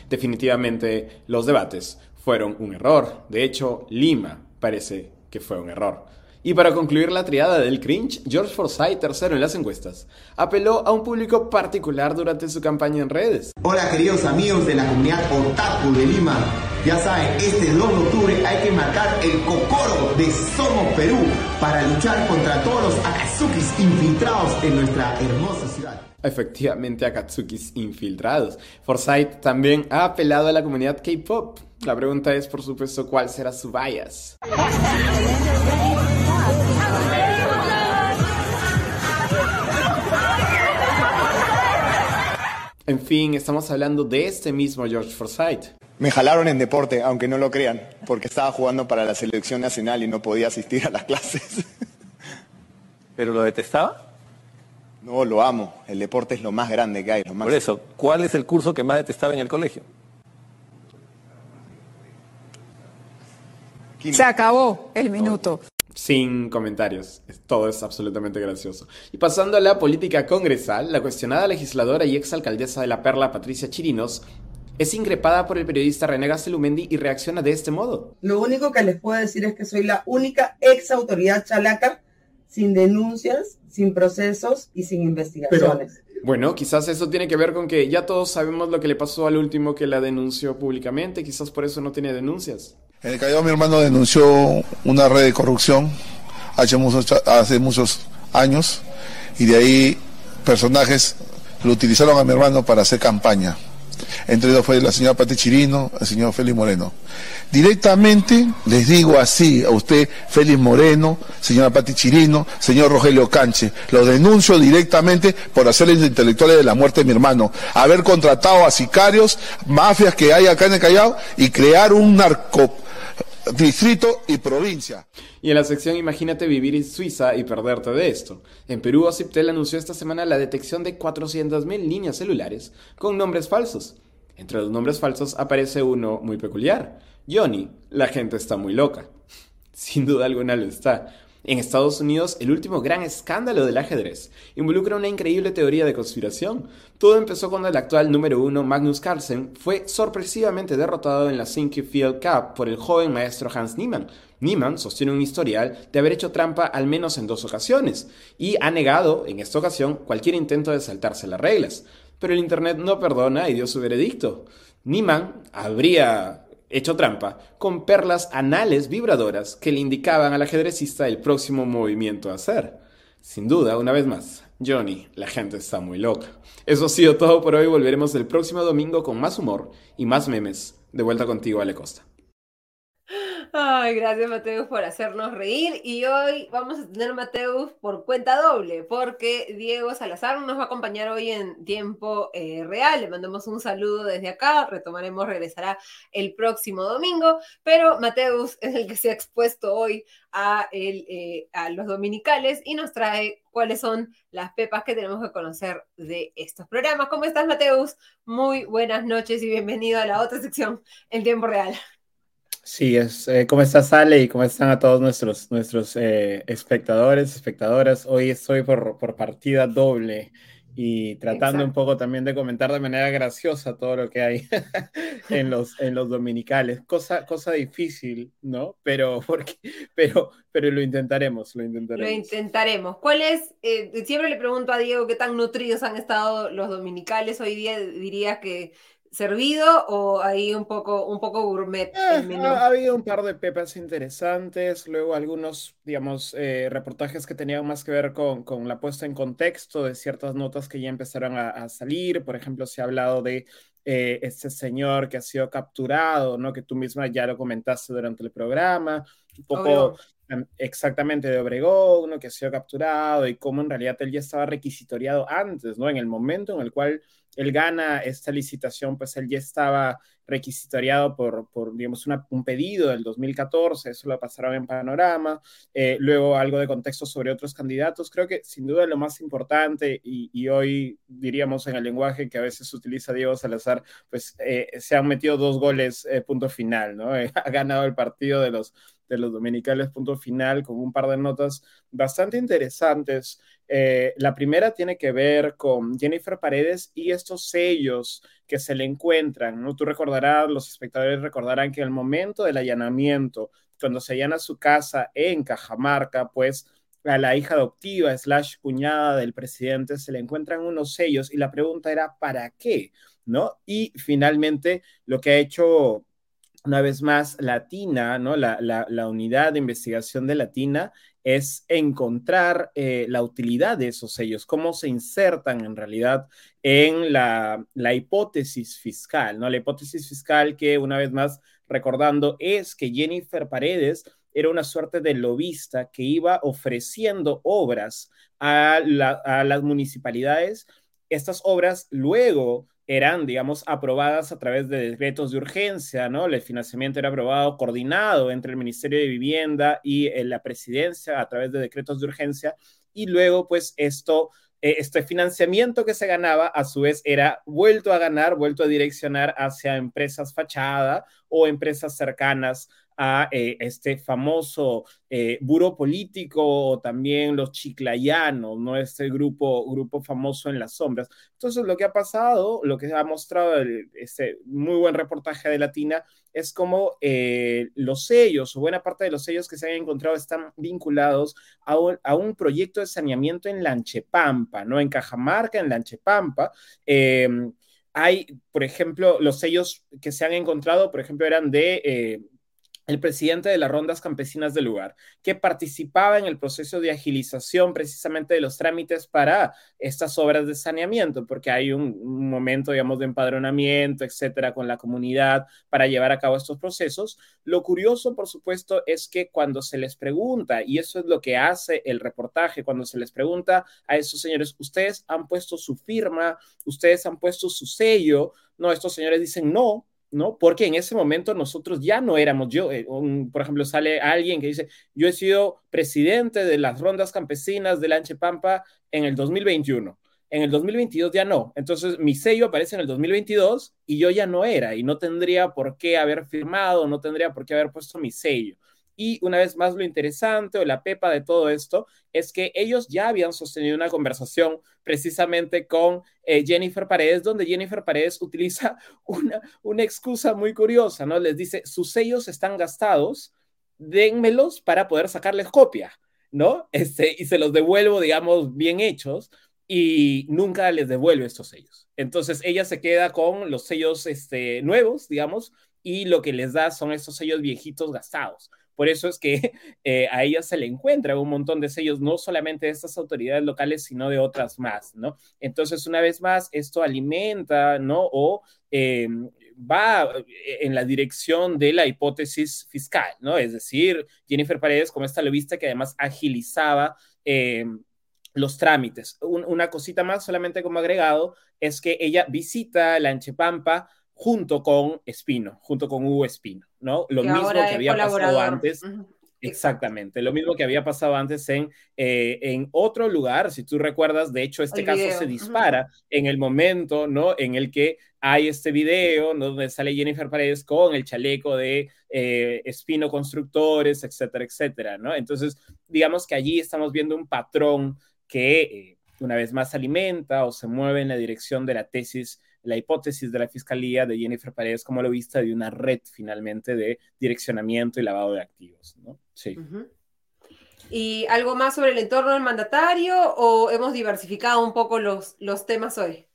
Definitivamente los debates fueron un error. De hecho, Lima parece que fue un error. Y para concluir la triada del cringe, George Forsyth, tercero en las encuestas, apeló a un público particular durante su campaña en redes. Hola queridos amigos de la comunidad Otaku de Lima. Ya saben, este 2 de octubre hay que marcar el cocoro de Somos Perú para luchar contra todos los Akazukis infiltrados en nuestra hermosa ciudad. Efectivamente, Akatsukis infiltrados. Forsyth también ha apelado a la comunidad K-pop. La pregunta es, por supuesto, ¿cuál será su bias? En fin, estamos hablando de este mismo George Forsyth. Me jalaron en deporte, aunque no lo crean, porque estaba jugando para la selección nacional y no podía asistir a las clases. ¿Pero lo detestaba? No, lo amo. El deporte es lo más grande que hay. Por eso, ¿cuál es el curso que más detestaba en el colegio? Se acabó el minuto. Sin comentarios. Todo es absolutamente gracioso. Y pasando a la política congresal, la cuestionada legisladora y exalcaldesa de La Perla, Patricia Chirinos, es increpada por el periodista René Gastelumendi y reacciona de este modo. Lo único que les puedo decir es que soy la única ex autoridad chalaca sin denuncias, sin procesos y sin investigaciones. Bueno, quizás eso tiene que ver con que ya todos sabemos lo que le pasó al último que la denunció públicamente, quizás por eso no tiene denuncias. En el Callao mi hermano denunció una red de corrupción hace muchos, años y de ahí personajes lo utilizaron a mi hermano para hacer campaña. Entre ellos fue la señora Pati Chirino, el señor Félix Moreno. Directamente les digo así a usted, Félix Moreno, señora Pati Chirino, señor Rogelio Canche, lo denuncio directamente por hacerles intelectuales de la muerte de mi hermano, haber contratado a sicarios, mafias que hay acá en el Callao y crear un narco distrito y provincia. Y en la sección Imagínate vivir en Suiza y perderte de esto. En Perú, Ociptel anunció esta semana la detección de 400.000 líneas celulares con nombres falsos. Entre los nombres falsos aparece uno muy peculiar. Johnny, la gente está muy loca. Sin duda alguna lo está. En Estados Unidos, el último gran escándalo del ajedrez involucra una increíble teoría de conspiración. Todo empezó cuando el actual número uno, Magnus Carlsen, fue sorpresivamente derrotado en la Sinky Field Cup por el joven maestro Hans Niemann. Niemann sostiene un historial de haber hecho trampa al menos en dos ocasiones y ha negado, en esta ocasión, cualquier intento de saltarse las reglas. Pero el Internet no perdona y dio su veredicto. Niemann habría hecho trampa, con perlas anales vibradoras que le indicaban al ajedrecista el próximo movimiento a hacer. Sin duda, una vez más, Johnny, la gente está muy loca. Eso ha sido todo por hoy, volveremos el próximo domingo con más humor y más memes. De vuelta contigo, Ale Costa. Ay, gracias Mateus por hacernos reír. Y hoy vamos a tener Mateus por cuenta doble, porque Diego Salazar nos va a acompañar hoy en tiempo eh, real. Le mandamos un saludo desde acá. Retomaremos, regresará el próximo domingo. Pero Mateus es el que se ha expuesto hoy el, eh, a los dominicales y nos trae cuáles son las pepas que tenemos que conocer de estos programas. ¿Cómo estás, Mateus? Muy buenas noches y bienvenido a la otra sección en tiempo real. Sí, es, eh, ¿cómo estás, Ale? Y cómo están a todos nuestros, nuestros eh, espectadores, espectadoras. Hoy estoy por, por partida doble y tratando un poco también de comentar de manera graciosa todo lo que hay en, los, en los dominicales. Cosa, cosa difícil, ¿no? Pero, porque, pero, pero lo intentaremos, lo intentaremos. Lo intentaremos. ¿Cuál es? Eh, siempre le pregunto a Diego qué tan nutridos han estado los dominicales. Hoy día diría que servido o ahí un poco, un poco gourmet eh, menú? Ha, habido un par de pepas interesantes, luego algunos, digamos, eh, reportajes que tenían más que ver con, con, la puesta en contexto de ciertas notas que ya empezaron a, salir. Por ejemplo, se ha hablado de eh, este señor que ha sido capturado, ¿no? Que tú misma ya lo comentaste durante el programa, un poco em, exactamente de Obregón, ¿no? Que ha sido capturado y cómo en realidad él ya estaba requisitoriado antes, ¿no? En el momento en el cual él gana esta licitación, pues él ya estaba requisitoriado por, por digamos, un pedido del 2014, eso lo pasaron en Panorama, eh, luego algo de contexto sobre otros candidatos, creo que sin duda lo más importante y, hoy diríamos en el lenguaje que a veces utiliza Diego Salazar, pues eh, se han metido dos goles, eh, punto final, ¿no? ha ganado el partido de los, de los dominicales, punto final, con un par de notas bastante interesantes. la primera tiene que ver con Jennifer Paredes y estos sellos que se le encuentran, ¿no? Tú recordarás, los espectadores recordarán que en el momento del allanamiento, cuando se allana su casa en Cajamarca, pues a la hija adoptiva slash cuñada del presidente se le encuentran unos sellos y la pregunta era ¿para qué? ¿No? Y finalmente lo que ha hecho una vez más Latina, ¿no? La, la, la unidad de investigación de Latina es encontrar eh, la utilidad de esos sellos, cómo se insertan en realidad en la, hipótesis fiscal, ¿no? La hipótesis fiscal que, una vez más, recordando, es que Jennifer Paredes era una suerte de lobista que iba ofreciendo obras a, a las municipalidades. Estas obras luego eran, digamos, aprobadas a través de decretos de urgencia, ¿no? El financiamiento era aprobado, coordinado entre el Ministerio de Vivienda y eh, la presidencia a través de decretos de urgencia, y luego, pues, esto, eh, este financiamiento que se ganaba, a su vez, era vuelto a ganar, vuelto a direccionar hacia empresas fachada o empresas cercanas a eh, este famoso eh, buro político o también los chiclayanos, ¿no? Este grupo, grupo famoso en las sombras. Entonces, lo que ha pasado, lo que ha mostrado este muy buen reportaje de Latina, es como eh, los sellos o buena parte de los sellos que se han encontrado están vinculados a un, a un proyecto de saneamiento en Lanchepampa, ¿no? En Cajamarca, en Lanchepampa. Em, hay, por ejemplo, los sellos que se han encontrado, por ejemplo, eran de el presidente de las rondas campesinas del lugar, que participaba en el proceso de agilización precisamente de los trámites para estas obras de saneamiento, porque hay un, momento, digamos, de empadronamiento, etcétera, con la comunidad para llevar a cabo estos procesos. Lo curioso, por supuesto, es que cuando se les pregunta, y eso es lo que hace el reportaje, cuando se les pregunta a esos señores, ustedes han puesto su firma, ustedes han puesto su sello, no, estos señores dicen no, ¿no? Porque en ese momento nosotros ya no éramos yo. Eh, por ejemplo, sale alguien que dice, yo he sido presidente de las rondas campesinas de la Anchepampa en el 2021. En el 2022 ya no. Entonces mi sello aparece en el 2022 y yo ya no era y no tendría por qué haber firmado, no tendría por qué haber puesto mi sello. Y una vez más, lo interesante o la pepa de todo esto es que ellos ya habían sostenido una conversación precisamente con eh, Jennifer Paredes, donde Jennifer Paredes utiliza una, una excusa muy curiosa, ¿no? Les dice, sus sellos están gastados, dénmelos para poder sacarles copia, ¿no? Este, y se los devuelvo, digamos, bien hechos, y nunca les devuelve estos sellos. Entonces ella se queda con los sellos este, nuevos, digamos, y lo que les da son estos sellos viejitos gastados. Por eso es que eh, a ella se le encuentra un montón de sellos, no solamente de estas autoridades locales, sino de otras más, ¿no? Entonces, una vez más, esto alimenta, ¿no? O eh, va en la dirección de la hipótesis fiscal, ¿no? Es decir, Jennifer Paredes, como esta viste que además agilizaba eh, los trámites. Un, una cosita más, solamente como agregado, es que ella visita la Anchepampa junto con Espino, junto con Hugo Espino, ¿no? Lo mismo que había pasado antes. Exactamente, lo mismo que había pasado antes en, eh, en otro lugar, si tú recuerdas, de hecho este caso se dispara en el momento, ¿no? En el que hay este video, ¿no? Donde sale Jennifer Paredes con el chaleco de eh, Espino Constructores, etcétera, etcétera, ¿no? Entonces, digamos que allí estamos viendo un patrón que eh, una vez más alimenta o se mueve en la dirección de la tesis la hipótesis de la Fiscalía de Jennifer Paredes como lo vista de una red finalmente de direccionamiento y lavado de activos. ¿no? Sí. ¿Y algo más sobre el entorno del mandatario o hemos diversificado un poco los, los temas hoy?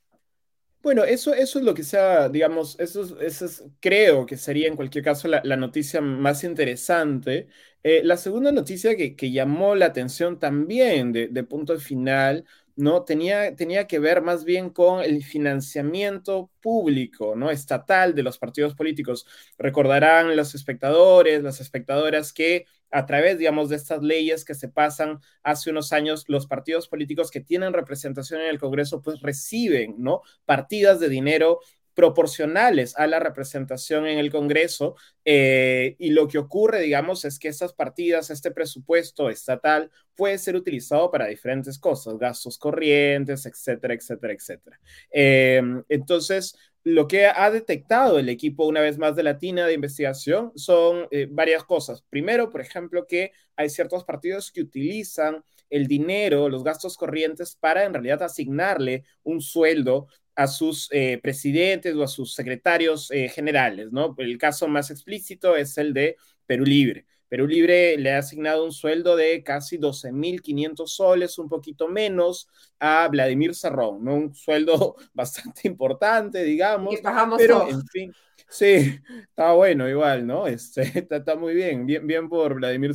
Bueno, eso, eso es lo que sea, digamos, eso, eso es, creo que sería en cualquier caso la, la noticia más interesante. Eh, la segunda noticia que, que, llamó la atención también de, de punto final ¿no? Tenía, tenía que ver más bien con el financiamiento público, ¿no? Estatal de los partidos políticos. Recordarán los espectadores, las espectadoras que a través, digamos, de estas leyes que se pasan hace unos años, los partidos políticos que tienen representación en el Congreso, pues reciben, ¿no? Partidas de dinero proporcionales a la representación en el Congreso. Eh, y lo que ocurre, digamos, es que estas partidas, este presupuesto estatal puede ser utilizado para diferentes cosas, gastos corrientes, etcétera, etcétera, etcétera. Eh, entonces, lo que ha detectado el equipo, una vez más de Latina de investigación, son eh, varias cosas. Primero, por ejemplo, que hay ciertos partidos que utilizan el dinero, los gastos corrientes, para en realidad asignarle un sueldo a sus eh, presidentes o a sus secretarios eh, generales, ¿no? El caso más explícito es el de Perú Libre. Perú Libre le ha asignado un sueldo de casi 12.500 soles, un poquito menos, a Vladimir Cerrón, ¿no? Un sueldo bastante importante, digamos. pero, en fin, sí, está bueno igual, ¿no? Este, está, está, muy bien, bien, bien por Vladimir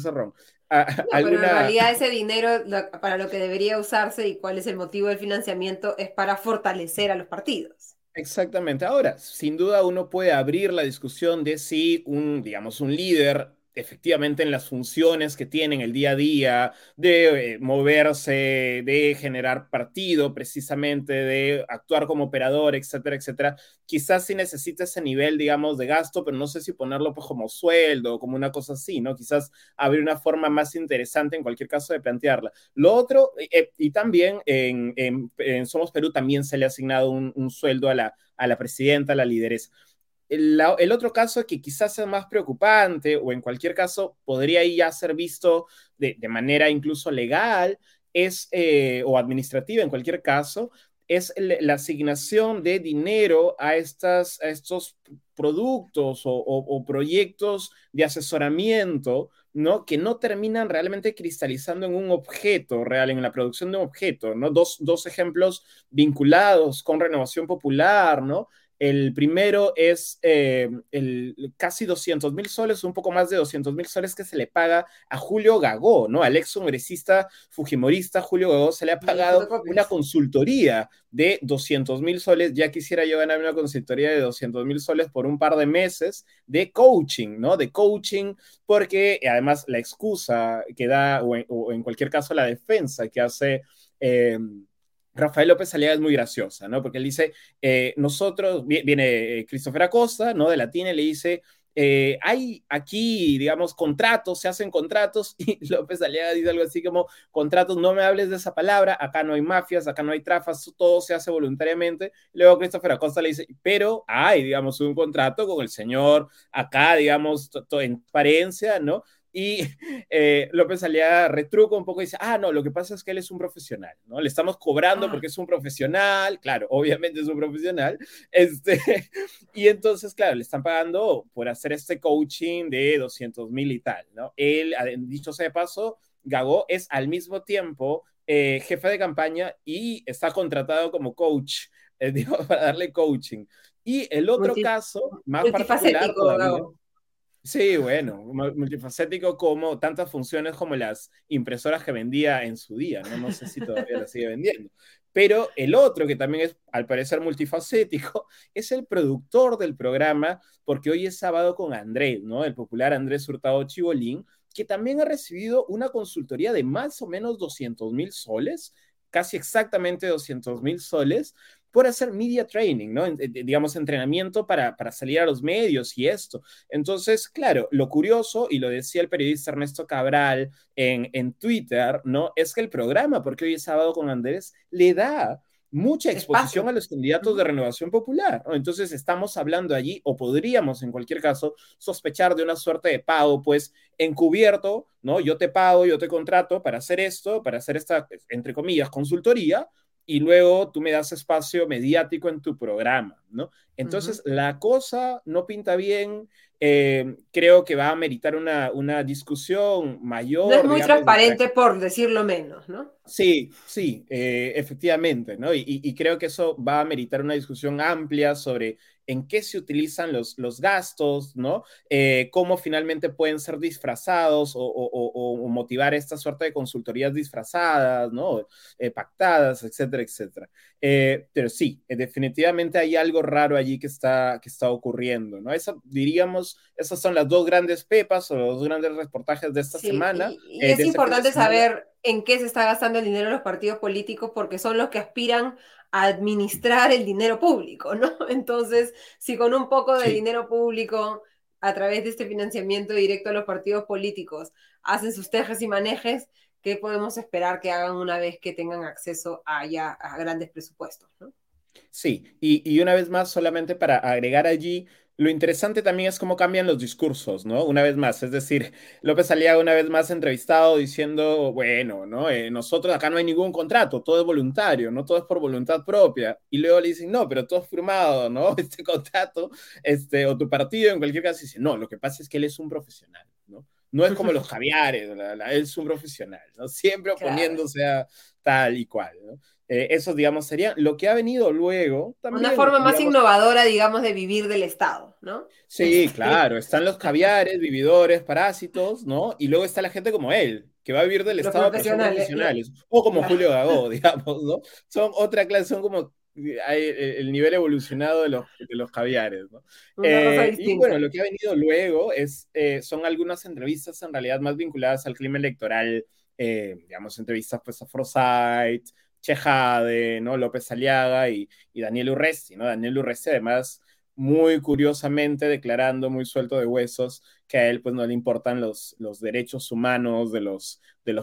No, pero en realidad ese dinero para lo que debería usarse y cuál es el motivo del financiamiento es para fortalecer a los partidos. Exactamente. Ahora, sin duda uno puede abrir la discusión de si un, digamos, un líder efectivamente en las funciones que tienen el día a día, de eh, moverse, de generar partido, precisamente, de actuar como operador, etcétera, etcétera. Quizás sí necesita ese nivel, digamos, de gasto, pero no sé si ponerlo pues, como sueldo o como una cosa así, ¿no? Quizás habría una forma más interesante en cualquier caso de plantearla. Lo otro, eh, y también en, en, en, Somos Perú también se le ha asignado un, un sueldo a la, a la presidenta, a la lideresa. El, otro caso que quizás sea más preocupante o en cualquier caso podría ya ser visto de, manera incluso legal es, eh, o administrativa en cualquier caso, es la asignación de dinero a, estas, a estos productos o, proyectos de asesoramiento, ¿no? Que no terminan realmente cristalizando en un objeto real, en la producción de un objeto, ¿no? Dos, dos ejemplos vinculados con renovación popular, ¿no? El primero es eh, el casi 200 mil soles, un poco más de 200 mil soles que se le paga a Julio Gagó, ¿no? Al ex congresista fujimorista Julio Gagó se le ha pagado una consultoría de 200 mil soles. Ya quisiera yo ganar una consultoría de 200 mil soles por un par de meses de coaching, ¿no? De coaching, porque además la excusa que da, o en, cualquier caso la defensa que hace... Eh, Rafael López Aliaga es muy graciosa, ¿no? Porque él dice, eh, nosotros, viene eh, Christopher Acosta, ¿no? De Latina, y le dice, eh, hay aquí, digamos, contratos, se hacen contratos, y López Aliaga dice algo así como, contratos, no me hables de esa palabra, acá no hay mafias, acá no hay trafas, todo se hace voluntariamente. Luego Christopher Acosta le dice, pero hay, digamos, un contrato con el señor acá, digamos, en transparencia, ¿no? Y eh, López Aliaga retruca un poco y dice, ah, no, lo que pasa es que él es un profesional, ¿no? Le estamos cobrando ah. porque es un profesional, claro, obviamente es un profesional, este, y entonces, claro, le están pagando por hacer este coaching de 200 mil y tal, ¿no? Él, dicho sea de paso, Gago es al mismo tiempo eh, jefe de campaña y está contratado como coach, eh, digo, para darle coaching. Y el otro caso, más particular todavía, Sí, bueno, multifacético como tantas funciones como las impresoras que vendía en su día, ¿no? Sé si todavía las sigue vendiendo. Pero el otro, que también es al parecer multifacético, es el productor del programa, porque hoy es sábado con Andrés, ¿no? El popular Andrés Hurtado Chibolín, que también ha recibido una consultoría de más o menos 200 mil soles, casi exactamente 200 mil soles, por hacer media training, ¿no? digamos, entrenamiento para, para salir a los medios y esto. Entonces, claro, lo curioso, y lo decía el periodista Ernesto Cabral en, en Twitter, ¿no? Es que el programa, porque hoy es sábado con Andrés, le da mucha exposición a los candidatos de renovación popular. ¿no? Entonces estamos hablando allí, o podríamos en cualquier caso sospechar de una suerte de pago, pues encubierto, ¿no? Yo te pago, yo te contrato para hacer esto, para hacer esta, entre comillas, consultoría, y luego tú me das espacio mediático en tu programa, ¿no? Entonces, la cosa no pinta bien, eh, creo que va a meritar una, una discusión mayor. No es muy transparente, por decirlo menos, ¿no? Sí, sí, eh, efectivamente, ¿no? Y, y, creo que eso va a meritar una discusión amplia sobre en qué se utilizan los, los gastos, ¿no? Eh, cómo finalmente pueden ser disfrazados o, motivar esta suerte de consultorías disfrazadas, ¿no? Eh, pactadas, etcétera, etcétera. Eh, pero sí, definitivamente hay algo raro allí que está, que está ocurriendo, ¿no? Eso, diríamos, esas son las dos grandes pepas o los dos grandes reportajes de esta semana. Y, es importante saber en qué se está gastando el dinero de los partidos políticos porque son los que aspiran administrar el dinero público, ¿no? Entonces, si con un poco de dinero público a través de este financiamiento directo a los partidos políticos hacen sus tejes y manejes, ¿qué podemos esperar que hagan una vez que tengan acceso a, ya, a grandes presupuestos? ¿no? Sí, y, y, una vez más, solamente para agregar allí, lo interesante también es cómo cambian los discursos, ¿no? Una vez más, es decir, López Aliaga una vez más entrevistado diciendo, bueno, ¿no? Eh, nosotros acá no hay ningún contrato, todo es voluntario, ¿no? Todo es por voluntad propia. Y luego le dicen, no, pero todo es firmado, ¿no? Este contrato, este, o tu partido en cualquier caso dice, no, lo que pasa es que él es un profesional, ¿no? No es como los Javiares, él es un profesional, ¿no? Siempre oponiéndose a tal y cual, ¿no? Eh, eso, digamos, sería lo que ha venido luego. Una forma más innovadora, digamos, de vivir del Estado, ¿no? Sí, claro. Están los caviares, vividores, parásitos, ¿no? Y luego está la gente como él, que va a vivir del Estado profesionales, profesionales. O como Julio Gagó, digamos, ¿no? Son otra clase, son como hay el nivel evolucionado de los, de los caviares, ¿no? Eh, y bueno, lo que ha venido luego es, eh, son algunas entrevistas en realidad más vinculadas al clima electoral, digamos, entrevistas pues a Forsyth, Chejade, ¿no? López Aliaga y, Daniel Urresti, ¿no? Daniel Urresti además muy curiosamente declarando muy suelto de huesos que a él pues no le importan los, derechos humanos de los,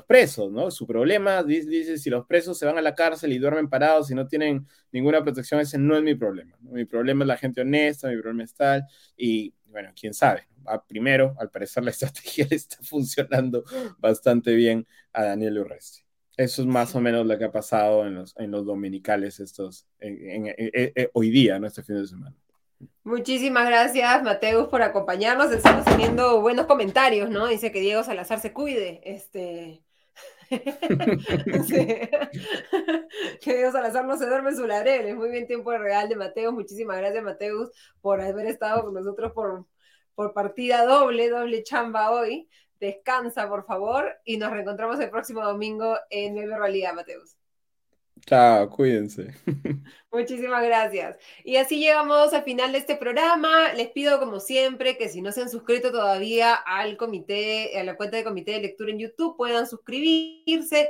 presos, ¿no? Su problema, dice, si los presos se van a la cárcel y duermen parados y no tienen ninguna protección, ese no es mi problema, Mi problema es la gente honesta, mi problema es tal, y bueno, quién sabe. primero, al parecer la estrategia le está funcionando bastante bien a Daniel Urresti. Eso es más o menos lo que ha pasado en los, en los dominicales estos, hoy día, ¿no? Este fin de semana. Muchísimas gracias, Mateus, por acompañarnos. Estamos teniendo buenos comentarios, ¿no? Dice que Diego Salazar se cuide. Este... que Dios Salazar no se duerme en su Es Muy bien, tiempo real de Mateus. Muchísimas gracias, Mateus, por haber estado con nosotros por, por partida doble, doble chamba hoy. Descansa, por favor, y nos reencontramos el próximo domingo en Nueva Realidad, Mateus. Chao, cuídense. Muchísimas gracias. Y así llegamos al final de este programa. Les pido, como siempre, que si no se han suscrito todavía al comité, a la cuenta de comité de lectura en YouTube, puedan suscribirse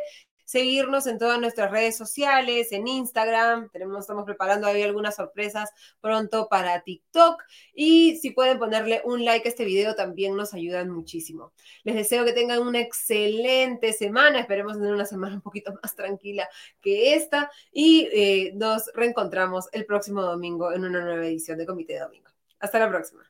seguirnos en todas nuestras redes sociales, en Instagram, tenemos, estamos preparando ahí algunas sorpresas pronto para TikTok y si pueden ponerle un like a este video también nos ayudan muchísimo. Les deseo que tengan una excelente semana, esperemos tener una semana un poquito más tranquila que esta y eh, nos reencontramos el próximo domingo en una nueva edición de Comité de Domingo. Hasta la próxima.